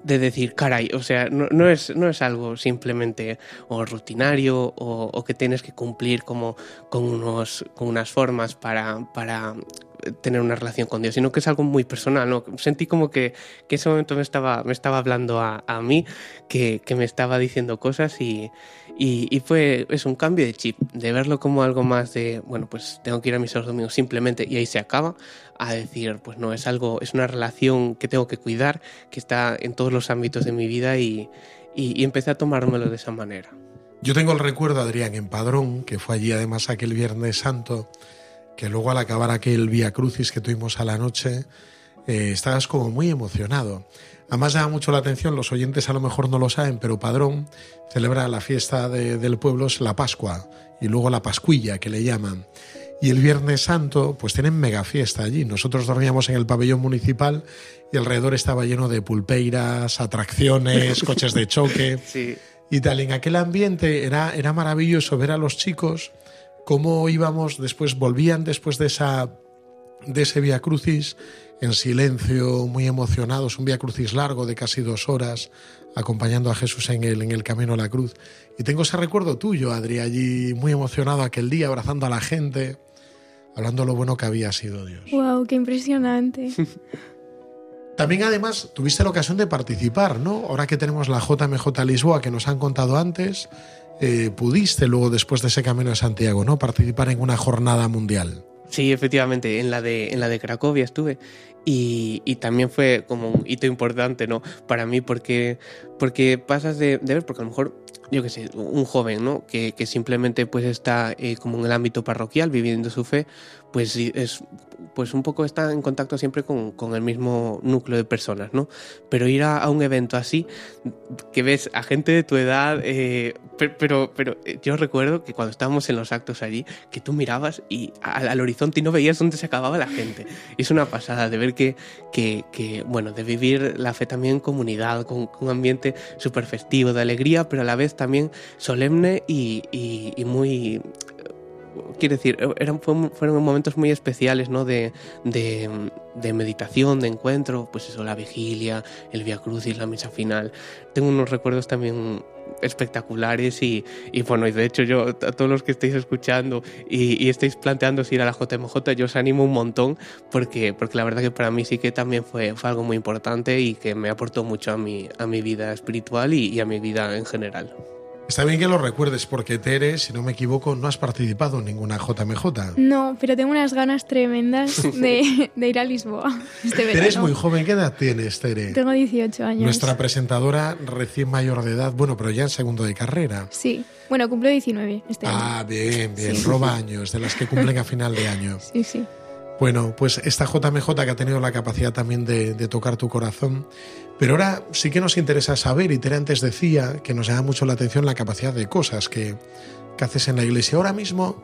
de decir, caray, o sea, no, no es, no es algo simplemente o rutinario o, o que tienes que cumplir como con, unos, con unas formas para, para tener una relación con Dios, sino que es algo muy personal. Sentí como que, ese momento me estaba, me estaba hablando a, a mí, que, que me estaba diciendo cosas y, y, y fue es un cambio de chip, de verlo como algo más de, bueno, pues tengo que ir a mis los domingos simplemente y ahí se acaba, a decir, pues no, es algo, es una relación que tengo que cuidar, que está en todos los ámbitos de mi vida y, y, y empecé a tomármelo de esa manera. Yo tengo el recuerdo, Adrián, en Padrón, que fue allí además aquel Viernes Santo, que luego al acabar aquel Vía Crucis que tuvimos a la noche, eh, estabas como muy emocionado. Además llama mucho la atención, los oyentes a lo mejor no lo saben, pero Padrón celebra la fiesta de- del pueblo, es la Pascua, y luego la Pascuilla, que le llaman. Y el Viernes Santo, pues tienen mega fiesta allí. Nosotros dormíamos en el pabellón municipal y alrededor estaba lleno de pulpeiras, atracciones, coches de choque Sí. y tal. En aquel ambiente era, era maravilloso ver a los chicos cómo íbamos, después volvían después de esa de ese Via Crucis en silencio, muy emocionados, un Via Crucis largo de casi dos horas, acompañando a Jesús en el, en el camino a la cruz. Y tengo ese recuerdo tuyo, Adri, allí muy emocionado aquel día, abrazando a la gente, hablando de lo bueno que había sido Dios. ¡Wow! ¡Qué impresionante! También además tuviste la ocasión de participar, ¿no? Ahora que tenemos la JMJ Lisboa que nos han contado antes, eh, pudiste luego después de ese camino de Santiago, ¿no? Participar en una jornada mundial. Sí, efectivamente, en la de, en la de Cracovia estuve y, también fue como un hito importante, ¿no? Para mí porque, porque pasas de, de ver, porque a lo mejor, yo qué sé, un joven, ¿no? Que, que simplemente pues está eh, como en el ámbito parroquial viviendo su fe, pues es pues un poco está en contacto siempre con, con el mismo núcleo de personas, ¿no? Pero ir a, a un evento así, que ves a gente de tu edad, eh, pe- pero, pero eh, yo recuerdo que cuando estábamos en los actos allí, que tú mirabas y al, al horizonte y no veías dónde se acababa la gente. Es una pasada de ver que, que, que, bueno, de vivir la fe también en comunidad, con, un ambiente súper festivo, de alegría, pero a la vez también solemne y- y muy quiero decir, eran, fue- fueron momentos muy especiales, ¿no? De, de, de meditación, de encuentro, pues eso, la vigilia, el Via Crucis, la misa final. Tengo unos recuerdos también espectaculares y, y bueno, y de hecho yo, a todos los que estáis escuchando y, y estáis planteando ir a la JMJ, yo os animo un montón porque, porque la verdad que para mí sí que también fue, fue algo muy importante y que me aportó mucho a mi, a mi vida espiritual y, y a mi vida en general. Está bien que lo recuerdes porque Tere, si no me equivoco, no has participado en ninguna JMJ. No, pero tengo unas ganas tremendas de, de ir a Lisboa este verano. Tere es muy joven, ¿qué edad tienes, Tere? Tengo 18 años. Nuestra presentadora recién mayor de edad, bueno, pero ya en segundo de carrera. Sí. Bueno, cumplo 19 este año. Ah, bien, bien, Sí. roba años, de las que cumplen a final de año. Sí, sí. Bueno, pues esta JMJ que ha tenido la capacidad también de, tocar tu corazón. Pero ahora sí que nos interesa saber, y Tere antes decía que nos llama mucho la atención la capacidad de cosas que, que haces en la iglesia. Ahora mismo,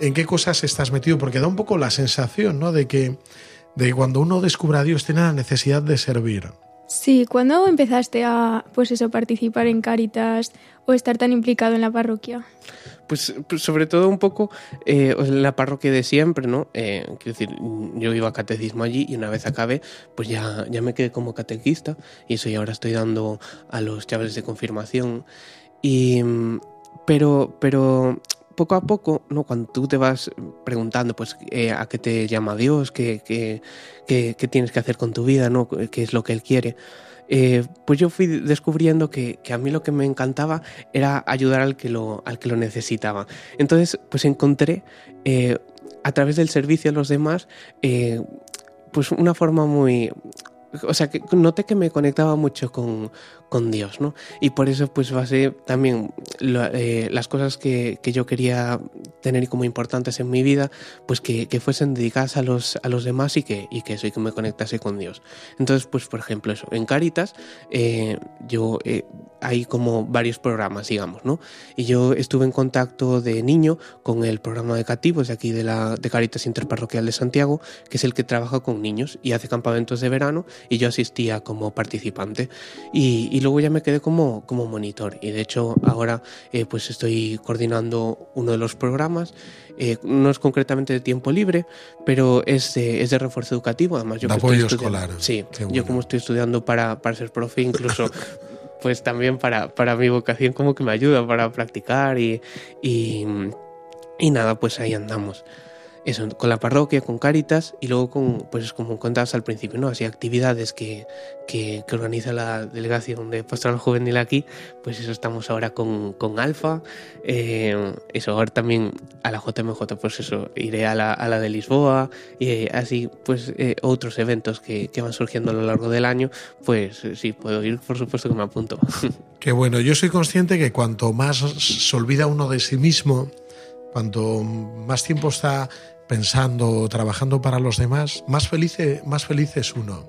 ¿en qué cosas estás metido? Porque da un poco la sensación, ¿no? De que, de cuando uno descubre a Dios tiene la necesidad de servir. Sí, ¿cuándo empezaste a, pues eso, participar en Cáritas o estar tan implicado en la parroquia? Pues, pues sobre todo un poco eh, en la parroquia de siempre, ¿no? Eh, quiero decir, yo iba a catecismo allí y una vez acabé, pues ya, ya me quedé como catequista y eso y ahora estoy dando a los chavales de confirmación. Y, pero, pero poco a poco, ¿no? Cuando tú te vas preguntando, pues, eh, a qué te llama Dios, qué, qué, qué, tienes que hacer con tu vida, ¿no? ¿Qué es lo que Él quiere? Eh, pues yo fui descubriendo que, que, a mí lo que me encantaba era ayudar al que lo, al que lo necesitaba. Entonces, pues encontré eh, a través del servicio a los demás, pues una forma muy... O sea, que noté que me conectaba mucho con, con Dios, ¿no? Y por eso, pues, basé también lo, eh, las cosas que, que, yo quería tener como importantes en mi vida, pues que, que fuesen dedicadas a los, a los demás y que, y que eso, que me conectase con Dios. Entonces, pues, por ejemplo, eso, en Caritas, eh, yo eh, hay como varios programas, digamos, ¿no? Y yo estuve en contacto de niño con el programa de cativos de aquí de la de Caritas Interparroquial de Santiago, que es el que trabaja con niños y hace campamentos de verano, y yo asistía como participante. Y luego ya me quedé como, como monitor. Y de hecho, ahora eh, pues estoy coordinando uno de los programas. Eh, no es concretamente de tiempo libre, pero es de, es de refuerzo educativo. Además, yo de que apoyo estoy escolar. Sí, bueno. yo como estoy estudiando para, para ser profe, incluso. pues también para, para mi vocación como que me ayuda para practicar y, y, y nada, pues ahí andamos eso, con la parroquia, con Cáritas y luego con, pues como contabas al principio, ¿no? Así actividades que, que, que organiza la delegación de Pastoral Juvenil aquí, pues eso estamos ahora con, con Alfa, eh, eso, ahora también a la JMJ, pues eso, iré a la, a la de Lisboa y así, pues eh, otros eventos que, que, van surgiendo a lo largo del año, pues sí, puedo ir, por supuesto que me apunto. Qué bueno, yo soy consciente que cuanto más se olvida uno de sí mismo, cuanto más tiempo está pensando, trabajando para los demás, más feliz, más feliz es uno.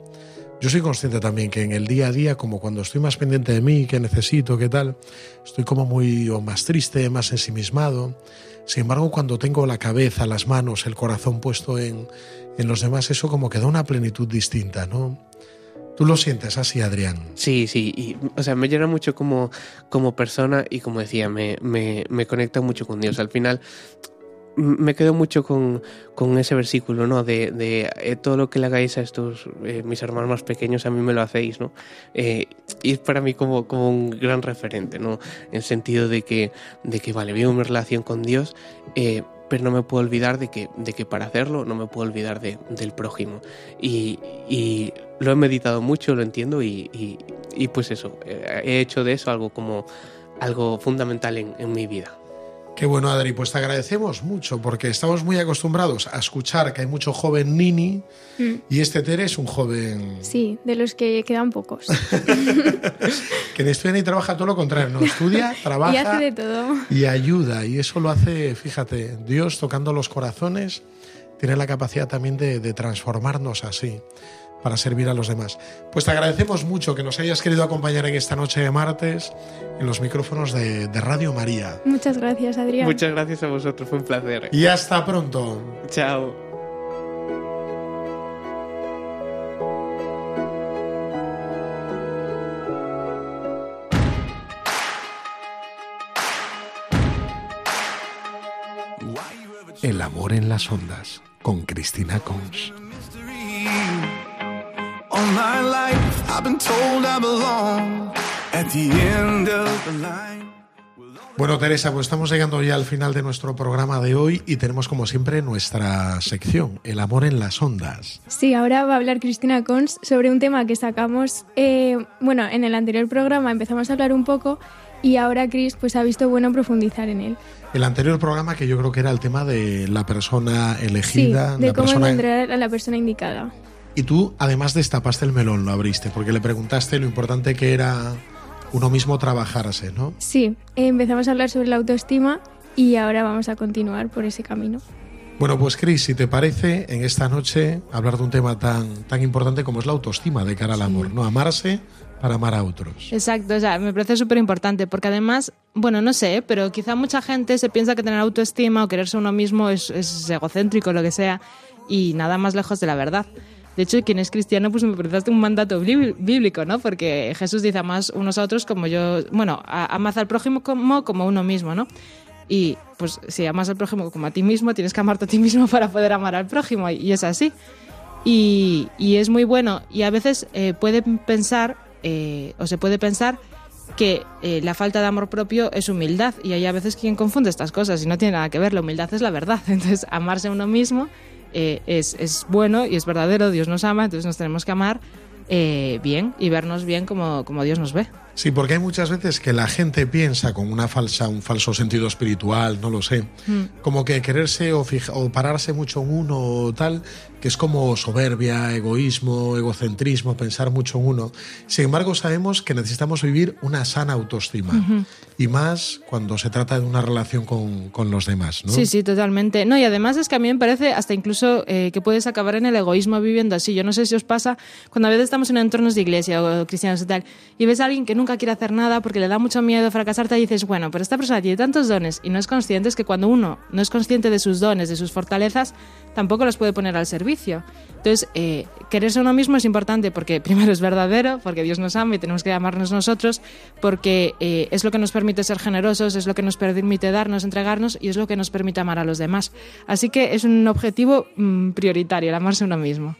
Yo soy consciente también que en el día a día, como cuando estoy más pendiente de mí, qué necesito, qué tal, estoy como muy o más triste, más ensimismado. Sin embargo, cuando tengo la cabeza, las manos, el corazón puesto en, en los demás, eso como que da una plenitud distinta, ¿no? ¿Tú lo sientes así, Adrián? Sí, sí, y, o sea, me llena mucho como, como persona y como decía, me, me, me conecta mucho con Dios. Al final, me quedo mucho con, con ese versículo, ¿no? De, de eh, todo lo que le hagáis a estos, eh, mis hermanos más pequeños, a mí me lo hacéis, ¿no? Eh, y es para mí como, como un gran referente, ¿no? En el sentido de que, de que vale, vivo mi relación con Dios, pero no me puedo olvidar de que, de que para hacerlo no me puedo olvidar de, del prójimo. Y, y, lo he meditado mucho, lo entiendo y, y, y pues eso, he hecho de eso algo como algo fundamental en, en mi vida. Qué bueno, Adri, pues te agradecemos mucho porque estamos muy acostumbrados a escuchar que hay mucho joven nini mm. y este Tere es un joven... Sí, de los que quedan pocos. que ni estudia ni trabaja, todo lo contrario, no estudia, trabaja y hace de todo. Y ayuda y eso lo hace, fíjate, Dios tocando los corazones tiene la capacidad también de, de transformarnos así para servir a los demás. Pues te agradecemos mucho que nos hayas querido acompañar en esta noche de martes en los micrófonos de, de, Radio María. Muchas gracias, Adrián. Muchas gracias a vosotros, fue un placer. Y hasta pronto. Chao. El amor en las ondas con Cristina Cons. Bueno, Teresa, pues estamos llegando ya al final de nuestro programa de hoy y tenemos como siempre nuestra sección, El amor en las ondas. Sí, ahora va a hablar Cristina Cons sobre un tema que sacamos, eh, bueno, en el anterior programa empezamos a hablar un poco y ahora Cris pues ha visto bueno profundizar en él. El anterior programa que yo creo que era el tema de la persona elegida. Sí, de la cómo persona... encontrar a la persona indicada. Y tú, además destapaste el melón, lo abriste, porque le preguntaste lo importante que era uno mismo trabajarse, ¿no? Sí, empezamos a hablar sobre la autoestima y ahora vamos a continuar por ese camino. Bueno, pues Cris, si te parece, en esta noche hablar de un tema tan, tan importante como es la autoestima de cara al amor. ¿no? Amarse para amar a otros. Exacto, o sea, me parece súper importante porque además, bueno, no sé, pero quizá mucha gente se piensa que tener autoestima o quererse uno mismo es, es egocéntrico, lo que sea, y nada más lejos de la verdad. De hecho, quien es cristiano, pues me parece un mandato bíblico, ¿no? Porque Jesús dice, más unos a otros como yo, bueno, amad al prójimo como, como uno mismo, ¿no? Y pues si amas al prójimo como a ti mismo, tienes que amarte a ti mismo para poder amar al prójimo, y es así. Y, es muy bueno, y a veces eh, pensar, eh, o se puede pensar, que eh, la falta de amor propio es humildad, y hay a veces quien confunde estas cosas y no tiene nada que ver, la humildad es la verdad. Entonces, amarse a uno mismo eh, es, es, bueno y es verdadero, Dios nos ama, entonces nos tenemos que amar eh, bien y vernos bien como, como Dios nos ve. Sí, porque hay muchas veces que la gente piensa con una falsa, un falso sentido espiritual, no lo sé, mm. como que quererse o, fija, o pararse mucho en uno o tal, que es como soberbia, egoísmo, egocentrismo, pensar mucho en uno. Sin embargo, sabemos que necesitamos vivir una sana autoestima. Uh -huh. Y más cuando se trata de una relación con, con, los demás, ¿no? Sí, sí, totalmente. No, y además es que a mí me parece hasta incluso eh, que puedes acabar en el egoísmo viviendo así. Yo no sé si os pasa cuando a veces estamos en entornos de iglesia o cristianos y tal, y ves a alguien que nunca quiere hacer nada porque le da mucho miedo fracasarte y dices, bueno, pero esta persona tiene tantos dones y no es consciente, es que cuando uno no es consciente de sus dones, de sus fortalezas, tampoco los puede poner al servicio. Entonces, eh, quererse uno mismo es importante porque primero es verdadero, porque Dios nos ama y tenemos que amarnos nosotros, porque eh, es lo que nos permite ser generosos, es lo que nos permite darnos, entregarnos y es lo que nos permite amar a los demás. Así que es un objetivo mmm, prioritario, el amarse a uno mismo.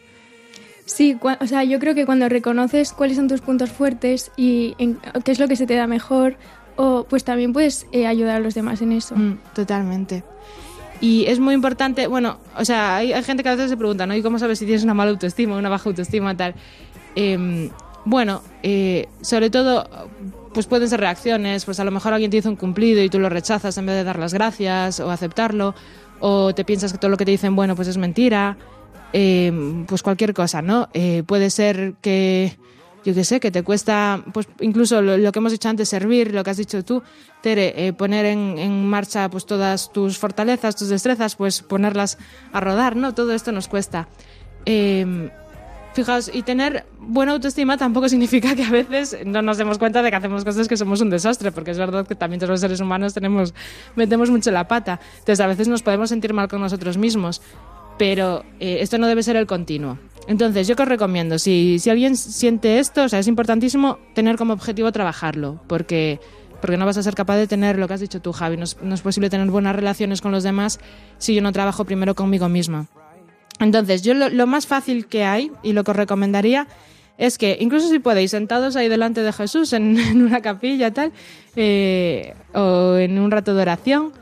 Sí, o sea, yo creo que cuando reconoces cuáles son tus puntos fuertes y en, qué es lo que se te da mejor, o, pues también puedes eh, ayudar a los demás en eso. Mm, totalmente. Y es muy importante, bueno, o sea, hay, gente que a veces se pregunta, ¿no? ¿Y cómo sabes si tienes una mala autoestima, una baja autoestima, tal? Eh, bueno, eh, sobre todo, pues pueden ser reacciones, pues a lo mejor alguien te hizo un cumplido y tú lo rechazas en vez de dar las gracias o aceptarlo, o te piensas que todo lo que te dicen bueno, pues es mentira, eh, pues cualquier cosa, ¿no? Eh, puede ser que yo qué sé, que te cuesta, pues incluso lo, que hemos dicho antes, servir, lo que has dicho tú, Tere, eh, poner en, en marcha pues todas tus fortalezas, tus destrezas, pues ponerlas a rodar, ¿no? Todo esto nos cuesta. Eh, Fijaos, y tener buena autoestima tampoco significa que a veces no nos demos cuenta de que hacemos cosas que somos un desastre, porque es verdad que también todos los seres humanos tenemos, metemos mucho la pata. Entonces a veces nos podemos sentir mal con nosotros mismos, pero eh, esto no debe ser el continuo. Entonces, yo que os recomiendo, si, si alguien siente esto, o sea, es importantísimo tener como objetivo trabajarlo, porque, porque no vas a ser capaz de tener lo que has dicho tú, Javi. No es, no es posible tener buenas relaciones con los demás si yo no trabajo primero conmigo misma. Entonces, yo lo, lo, más fácil que hay y lo que os recomendaría es que, incluso si podéis, sentados ahí delante de Jesús en, en una capilla tal, eh, o en un rato de oración,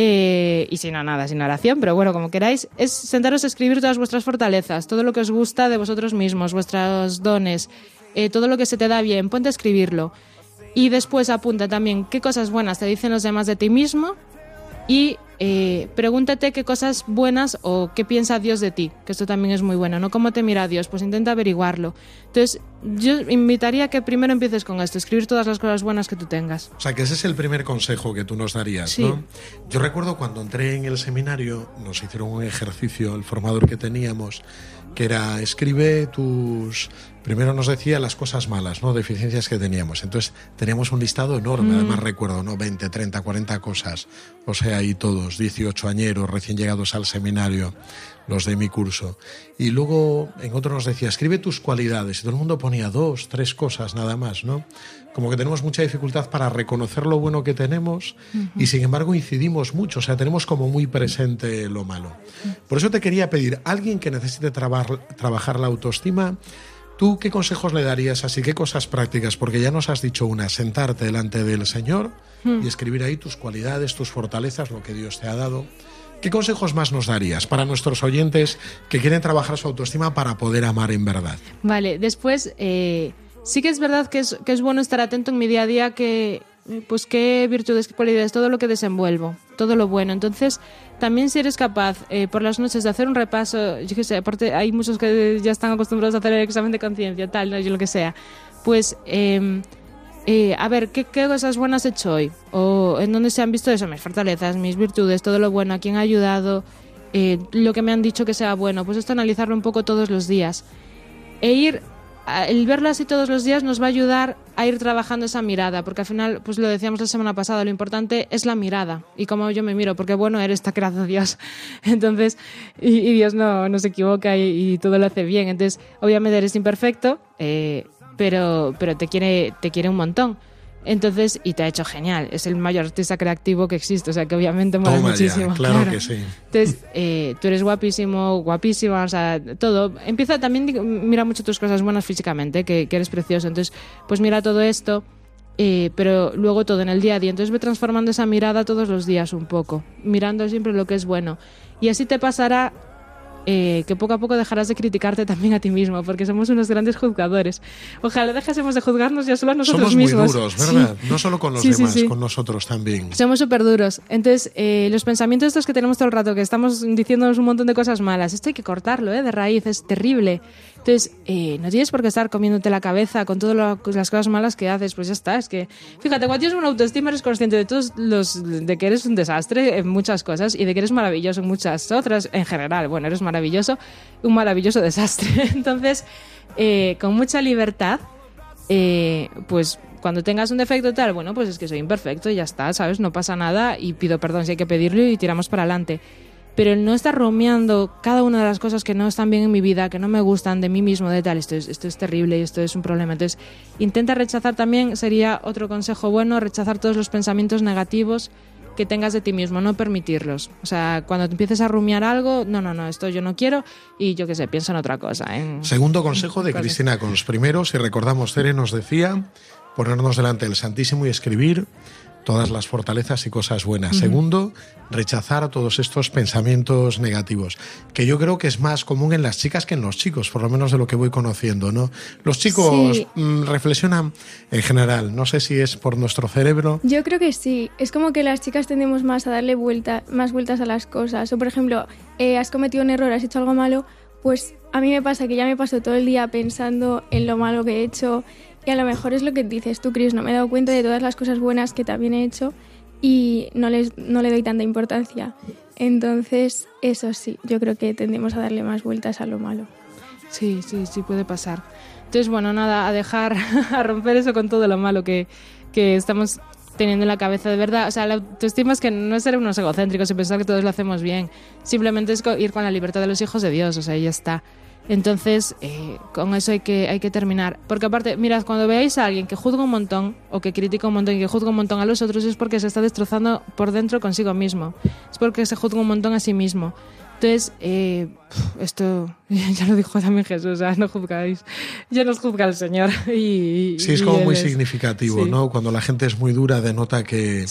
eh, y si no, nada, sin oración, pero bueno, como queráis, es sentaros a escribir todas vuestras fortalezas, todo lo que os gusta de vosotros mismos, vuestros dones, eh, todo lo que se te da bien, ponte a escribirlo. Y después apunta también qué cosas buenas te dicen los demás de ti mismo y eh, pregúntate qué cosas buenas o qué piensa Dios de ti, que esto también es muy bueno, ¿no? ¿Cómo te mira Dios? Pues intenta averiguarlo. Entonces, yo invitaría a que primero empieces con esto, escribir todas las cosas buenas que tú tengas. O sea, que ese es el primer consejo que tú nos darías, Sí. ¿no? Yo recuerdo cuando entré en el seminario, nos hicieron un ejercicio, el formador que teníamos, que era escribe tus primero nos decía las cosas malas, ¿no? Deficiencias que teníamos. Entonces teníamos un listado enorme, Mm. además recuerdo, ¿no? 20, 30, 40 cosas. O sea, y todos, 18 añeros, recién llegados al seminario, los de mi curso. Y luego en otro nos decía, escribe tus cualidades. Y todo el mundo ponía dos, tres cosas nada más, ¿no? Como que tenemos mucha dificultad para reconocer lo bueno que tenemos y sin embargo incidimos mucho, o sea, tenemos como muy presente lo malo. Por eso te quería pedir, alguien que necesite trabar- trabajar la autoestima, ¿Tú qué consejos le darías así? ¿Qué cosas prácticas? Porque ya nos has dicho una, sentarte delante del Señor Hmm. y escribir ahí tus cualidades, tus fortalezas, lo que Dios te ha dado. ¿Qué consejos más nos darías para nuestros oyentes que quieren trabajar su autoestima para poder amar en verdad? Vale, después eh, sí que es verdad que es, que es bueno estar atento en mi día a día que pues qué virtudes, qué cualidades, todo lo que desenvuelvo, todo lo bueno. Entonces, también si eres capaz eh, por las noches de hacer un repaso, yo qué sé, aparte hay muchos que ya están acostumbrados a hacer el examen de conciencia, tal, ¿no? yo lo que sea, pues eh, eh, a ver, ¿qué, ¿qué cosas buenas he hecho hoy? O en dónde se han visto eso, mis fortalezas, mis virtudes, todo lo bueno, a quién ha ayudado, eh, lo que me han dicho que sea bueno, pues esto analizarlo un poco todos los días. E ir, el verlo así todos los días nos va a ayudar a ir trabajando esa mirada, porque al final, pues lo decíamos la semana pasada, lo importante es la mirada y cómo yo me miro, porque bueno, eres está creado Dios. Entonces, y, Dios no, no se equivoca y, y todo lo hace bien. Entonces, obviamente eres imperfecto, eh, pero, pero te, quiere, te quiere un montón. Entonces, y te ha hecho genial. Es el mayor artista creativo que existe, o sea que obviamente mola Toma ya, muchísimo. claro que sí. Entonces, eh, tú eres guapísimo, guapísima, o sea, todo. Empieza también, mira mucho tus cosas buenas físicamente, que, que eres precioso. Entonces, pues mira todo esto, eh, pero luego todo en el día a día. Entonces, ve transformando esa mirada todos los días un poco, mirando siempre lo que es bueno. Y así te pasará eh, que poco a poco dejarás de criticarte también a ti mismo, porque somos unos grandes juzgadores. Ojalá dejásemos de juzgarnos ya solo a nosotros Somos muy mismos. duros, Sí. ¿verdad? No solo con los sí, demás, sí. con nosotros también. Somos súper duros. Entonces, eh, los pensamientos estos que tenemos todo el rato, que estamos diciéndonos un montón de cosas malas, esto hay que cortarlo, ¿eh? De raíz, es terrible. Entonces, eh, no tienes por qué estar comiéndote la cabeza con todas las cosas malas que haces, pues ya está. Es que, fíjate, cuando tienes una autoestima eres consciente de todos los, de que eres un desastre en muchas cosas y de que eres maravilloso en muchas otras, en general. Bueno, eres maravilloso, un maravilloso desastre. Entonces, eh, con mucha libertad, eh, pues cuando tengas un defecto tal, bueno, pues es que soy imperfecto y ya está, ¿sabes? No pasa nada y pido perdón si hay que pedirlo y tiramos para adelante. Pero el no estar rumiando cada una de las cosas que no están bien en mi vida, que no me gustan de mí mismo, de tal, esto es, esto es terrible y esto es un problema. Entonces, intenta rechazar también, sería otro consejo bueno, rechazar todos los pensamientos negativos que tengas de ti mismo, no permitirlos. O sea, cuando te empieces a rumiar algo, no, no, no, esto yo no quiero y yo qué sé, pienso en otra cosa. en- Segundo consejo de. Cristina Cons. Primero, si recordamos, Cere nos decía ponernos delante del Santísimo y escribir todas las fortalezas y cosas buenas. Segundo, rechazar todos estos pensamientos negativos, que yo creo que es más común en las chicas que en los chicos, por lo menos de lo que voy conociendo, ¿no? Los chicos Sí. mm, reflexionan en general, no sé si es por nuestro cerebro. Yo creo que sí. Es como que las chicas tendemos más a darle vuelta, más vueltas a las cosas. O por ejemplo, eh, has cometido un error, has hecho algo malo, pues a mí me pasa que ya me paso todo el día pensando en lo malo que he hecho y a lo mejor es lo que dices tú, Chris, no me he dado cuenta de todas las cosas buenas que también he hecho y no, les, no le doy tanta importancia. Entonces, eso sí, yo creo que tendemos a darle más vueltas a lo malo. Sí, sí, sí puede pasar. Entonces, bueno, nada, a dejar, a romper eso con todo lo malo que, que estamos teniendo en la cabeza de verdad. O sea, la autoestima es que no es ser unos egocéntricos y pensar que todos lo hacemos bien. Simplemente es ir con la libertad de los hijos de Dios, o sea, ya está. Entonces, eh, con eso hay que, hay que terminar. Porque aparte, mirad, cuando veáis a alguien que juzga un montón, o que critica un montón y que juzga un montón a los otros, es porque se está destrozando por dentro consigo mismo. Es porque se juzga un montón a sí mismo. Entonces, eh, esto ya lo dijo también Jesús, no juzgáis, ya nos juzga el Señor. Y, sí, es como muy significativo, ¿no? Cuando la gente es muy dura, denota que,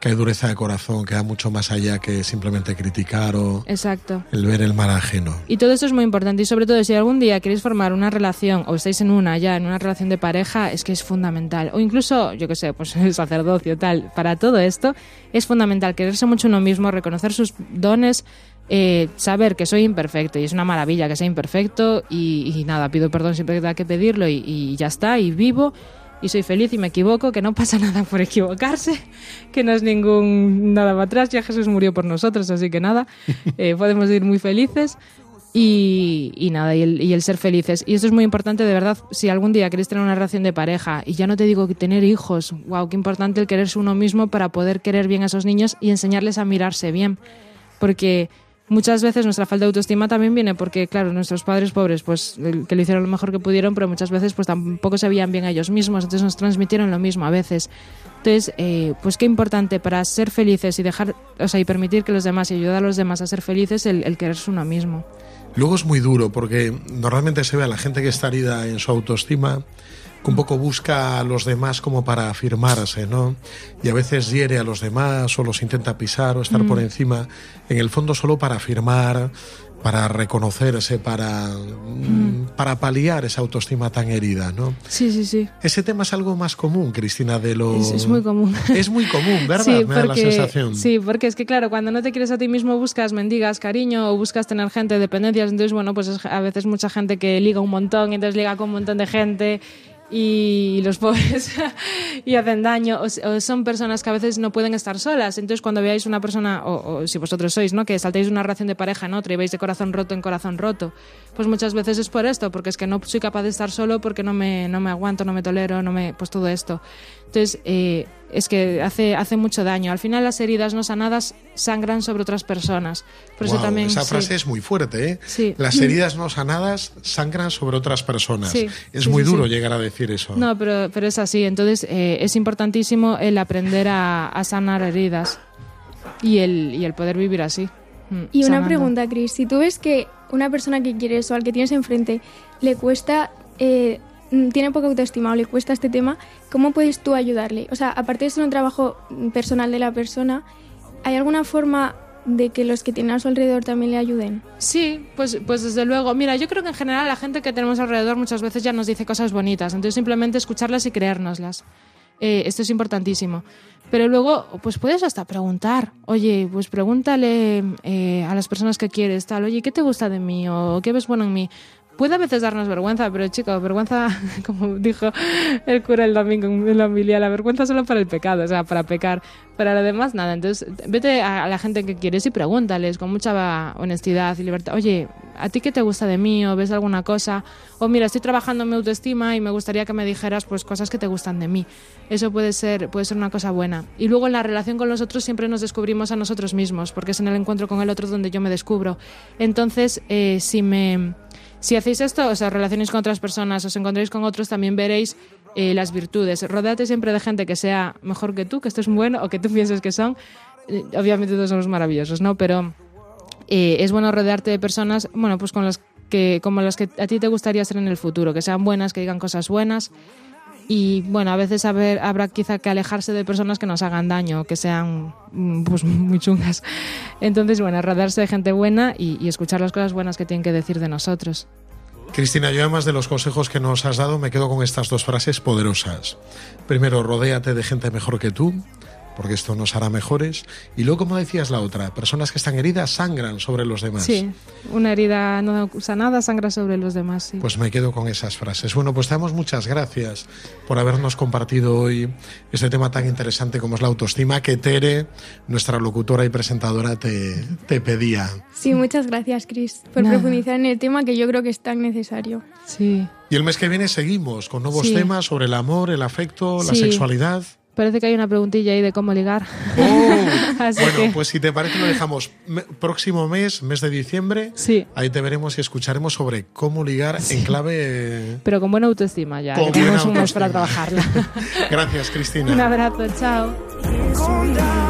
que hay dureza de corazón, que va mucho más allá que simplemente criticar o Exacto. el ver el mal ajeno. Y todo eso es muy importante. Y sobre todo, si algún día queréis formar una relación o estáis en una ya, en una relación de pareja, es que es fundamental. O incluso, yo qué sé, pues el sacerdocio, tal. Para todo esto es fundamental quererse mucho uno mismo, reconocer sus dones eh, saber que soy imperfecto y es una maravilla que sea imperfecto y, nada, pido perdón siempre que tenga que pedirlo y, ya está, y vivo y soy feliz y me equivoco, que no pasa nada por equivocarse, que no es ningún nada para atrás, ya Jesús murió por nosotros, así que nada, eh, podemos ir muy felices y, nada, y el, y el, ser felices. Y esto es muy importante, de verdad, si algún día queréis tener una relación de pareja, y ya no te digo que tener hijos, wow, qué importante el quererse uno mismo para poder querer bien a esos niños y enseñarles a mirarse bien, porque muchas veces nuestra falta de autoestima también viene porque, claro, nuestros padres pobres, pues que lo hicieron lo mejor que pudieron, pero muchas veces pues tampoco se veían bien a ellos mismos, entonces nos transmitieron lo mismo a veces. Entonces, eh, pues qué importante para ser felices y dejar, o sea, y permitir que los demás y ayudar a los demás a ser felices el, el quererse uno mismo. Luego es muy duro porque normalmente se ve a la gente que está herida en su autoestima que un poco busca a los demás como para afirmarse, ¿no? Y a veces hiere a los demás o los intenta pisar o estar por mm. encima, en el fondo solo para afirmar, para reconocerse, para, mm. para paliar esa autoestima tan herida, ¿no? Sí, sí, sí. Ese tema es algo más común, Cristina, de lo... Es, muy común. Es muy común, ¿verdad? Sí, Me da la sensación. Sí, porque es que claro, cuando no te quieres a ti mismo buscas mendigas cariño o buscas tener gente, dependencias, entonces bueno, pues a veces mucha gente que liga un montón y entonces liga con un montón de gente y los pobres y hacen daño. O, son personas que a veces no pueden estar solas. Entonces cuando veáis una persona o, si vosotros sois no que saltéis de una relación de pareja en otra y vais de corazón roto en corazón roto pues muchas veces es por esto porque es que no soy capaz de estar solo porque no me, no me aguanto no me tolero no me pues todo esto entonces eh, es que hace, hace mucho daño. Al final las heridas no sanadas sangran sobre otras personas. Por eso también, esa frase es muy fuerte. ¿eh? Las heridas no sanadas sangran sobre otras personas. es muy duro llegar a decir eso. No, pero, pero es así. Entonces eh, es importantísimo el aprender a, sanar heridas y el, y el poder vivir así. Mm, y una pregunta, Cris. Si tú ves que una persona que quieres o al que tienes enfrente le cuesta eh, Mm, tiene poca autoestima o le cuesta este tema, ¿cómo puedes tú ayudarle? O sea, aparte de ser un trabajo personal de la persona, ¿hay alguna forma de que los que tienen a su alrededor también le ayuden? Sí, pues, pues desde luego. Mira, yo creo que en general la gente que tenemos alrededor muchas veces ya nos dice cosas bonitas, entonces simplemente escucharlas y creérnoslas. Eh, esto es importantísimo. Pero luego, pues puedes hasta preguntar. Oye, pues pregúntale eh, a las personas que quieres, tal, oye, ¿qué te gusta de mí? ¿O qué ves bueno en mí? Puede a veces darnos vergüenza, pero chicos, vergüenza, como dijo el cura el domingo en la homilía, la vergüenza solo para el pecado, o sea, para pecar. Para lo demás, nada. Entonces, vete a la gente que quieres y pregúntales con mucha honestidad y libertad. Oye, ¿a ti qué te gusta de mí? ¿O ves alguna cosa? O mira, estoy trabajando en mi autoestima y me gustaría que me dijeras pues cosas que te gustan de mí. Eso puede ser, puede ser una cosa buena. Y luego en la relación con los otros siempre nos descubrimos a nosotros mismos, porque es en el encuentro con el otro donde yo me descubro. Entonces, eh, si me si hacéis esto, o sea, relacionéis con otras personas, os encontréis con otros, también veréis eh, las virtudes. Rodate siempre de gente que sea mejor que tú, que estés bueno o que tú pienses que son. Eh, obviamente todos somos maravillosos, ¿no? Pero eh, es bueno rodearte de personas, bueno, pues con las que, como las que a ti te gustaría ser en el futuro, que sean buenas, que digan cosas buenas. Y bueno, a veces habrá quizá que alejarse de personas que nos hagan daño, que sean mm, pues, muy chungas. Entonces, bueno, rodearse de gente buena y, y escuchar las cosas buenas que tienen que decir de nosotros. Cristina, yo además de los consejos que nos has dado, me quedo con estas dos frases poderosas. Primero, rodéate de gente mejor que tú, porque esto nos hará mejores. Y luego, como decías la otra, personas que están heridas sangran sobre los demás. Sí, una herida no usa nada, sangra sobre los demás. Sí. Pues me quedo con esas frases. Bueno, pues te damos muchas gracias por habernos compartido hoy este tema tan interesante como es la autoestima que Tere, nuestra locutora y presentadora, te, te pedía. Sí, muchas gracias, Chris, por Nada. profundizar en el tema que yo creo que es tan necesario. Sí. Y el mes que viene seguimos con nuevos Sí. temas sobre el amor, el afecto, la sexualidad. Parece que hay una preguntilla ahí de cómo ligar. Así Bueno, que- pues si te parece lo dejamos próximo mes, mes de diciembre. Sí. Ahí te veremos y escucharemos sobre cómo ligar en clave. Pero con buena autoestima ya. Con que tenemos buena un mes para autoestima. trabajarla. Gracias, Cristina. un abrazo, chao.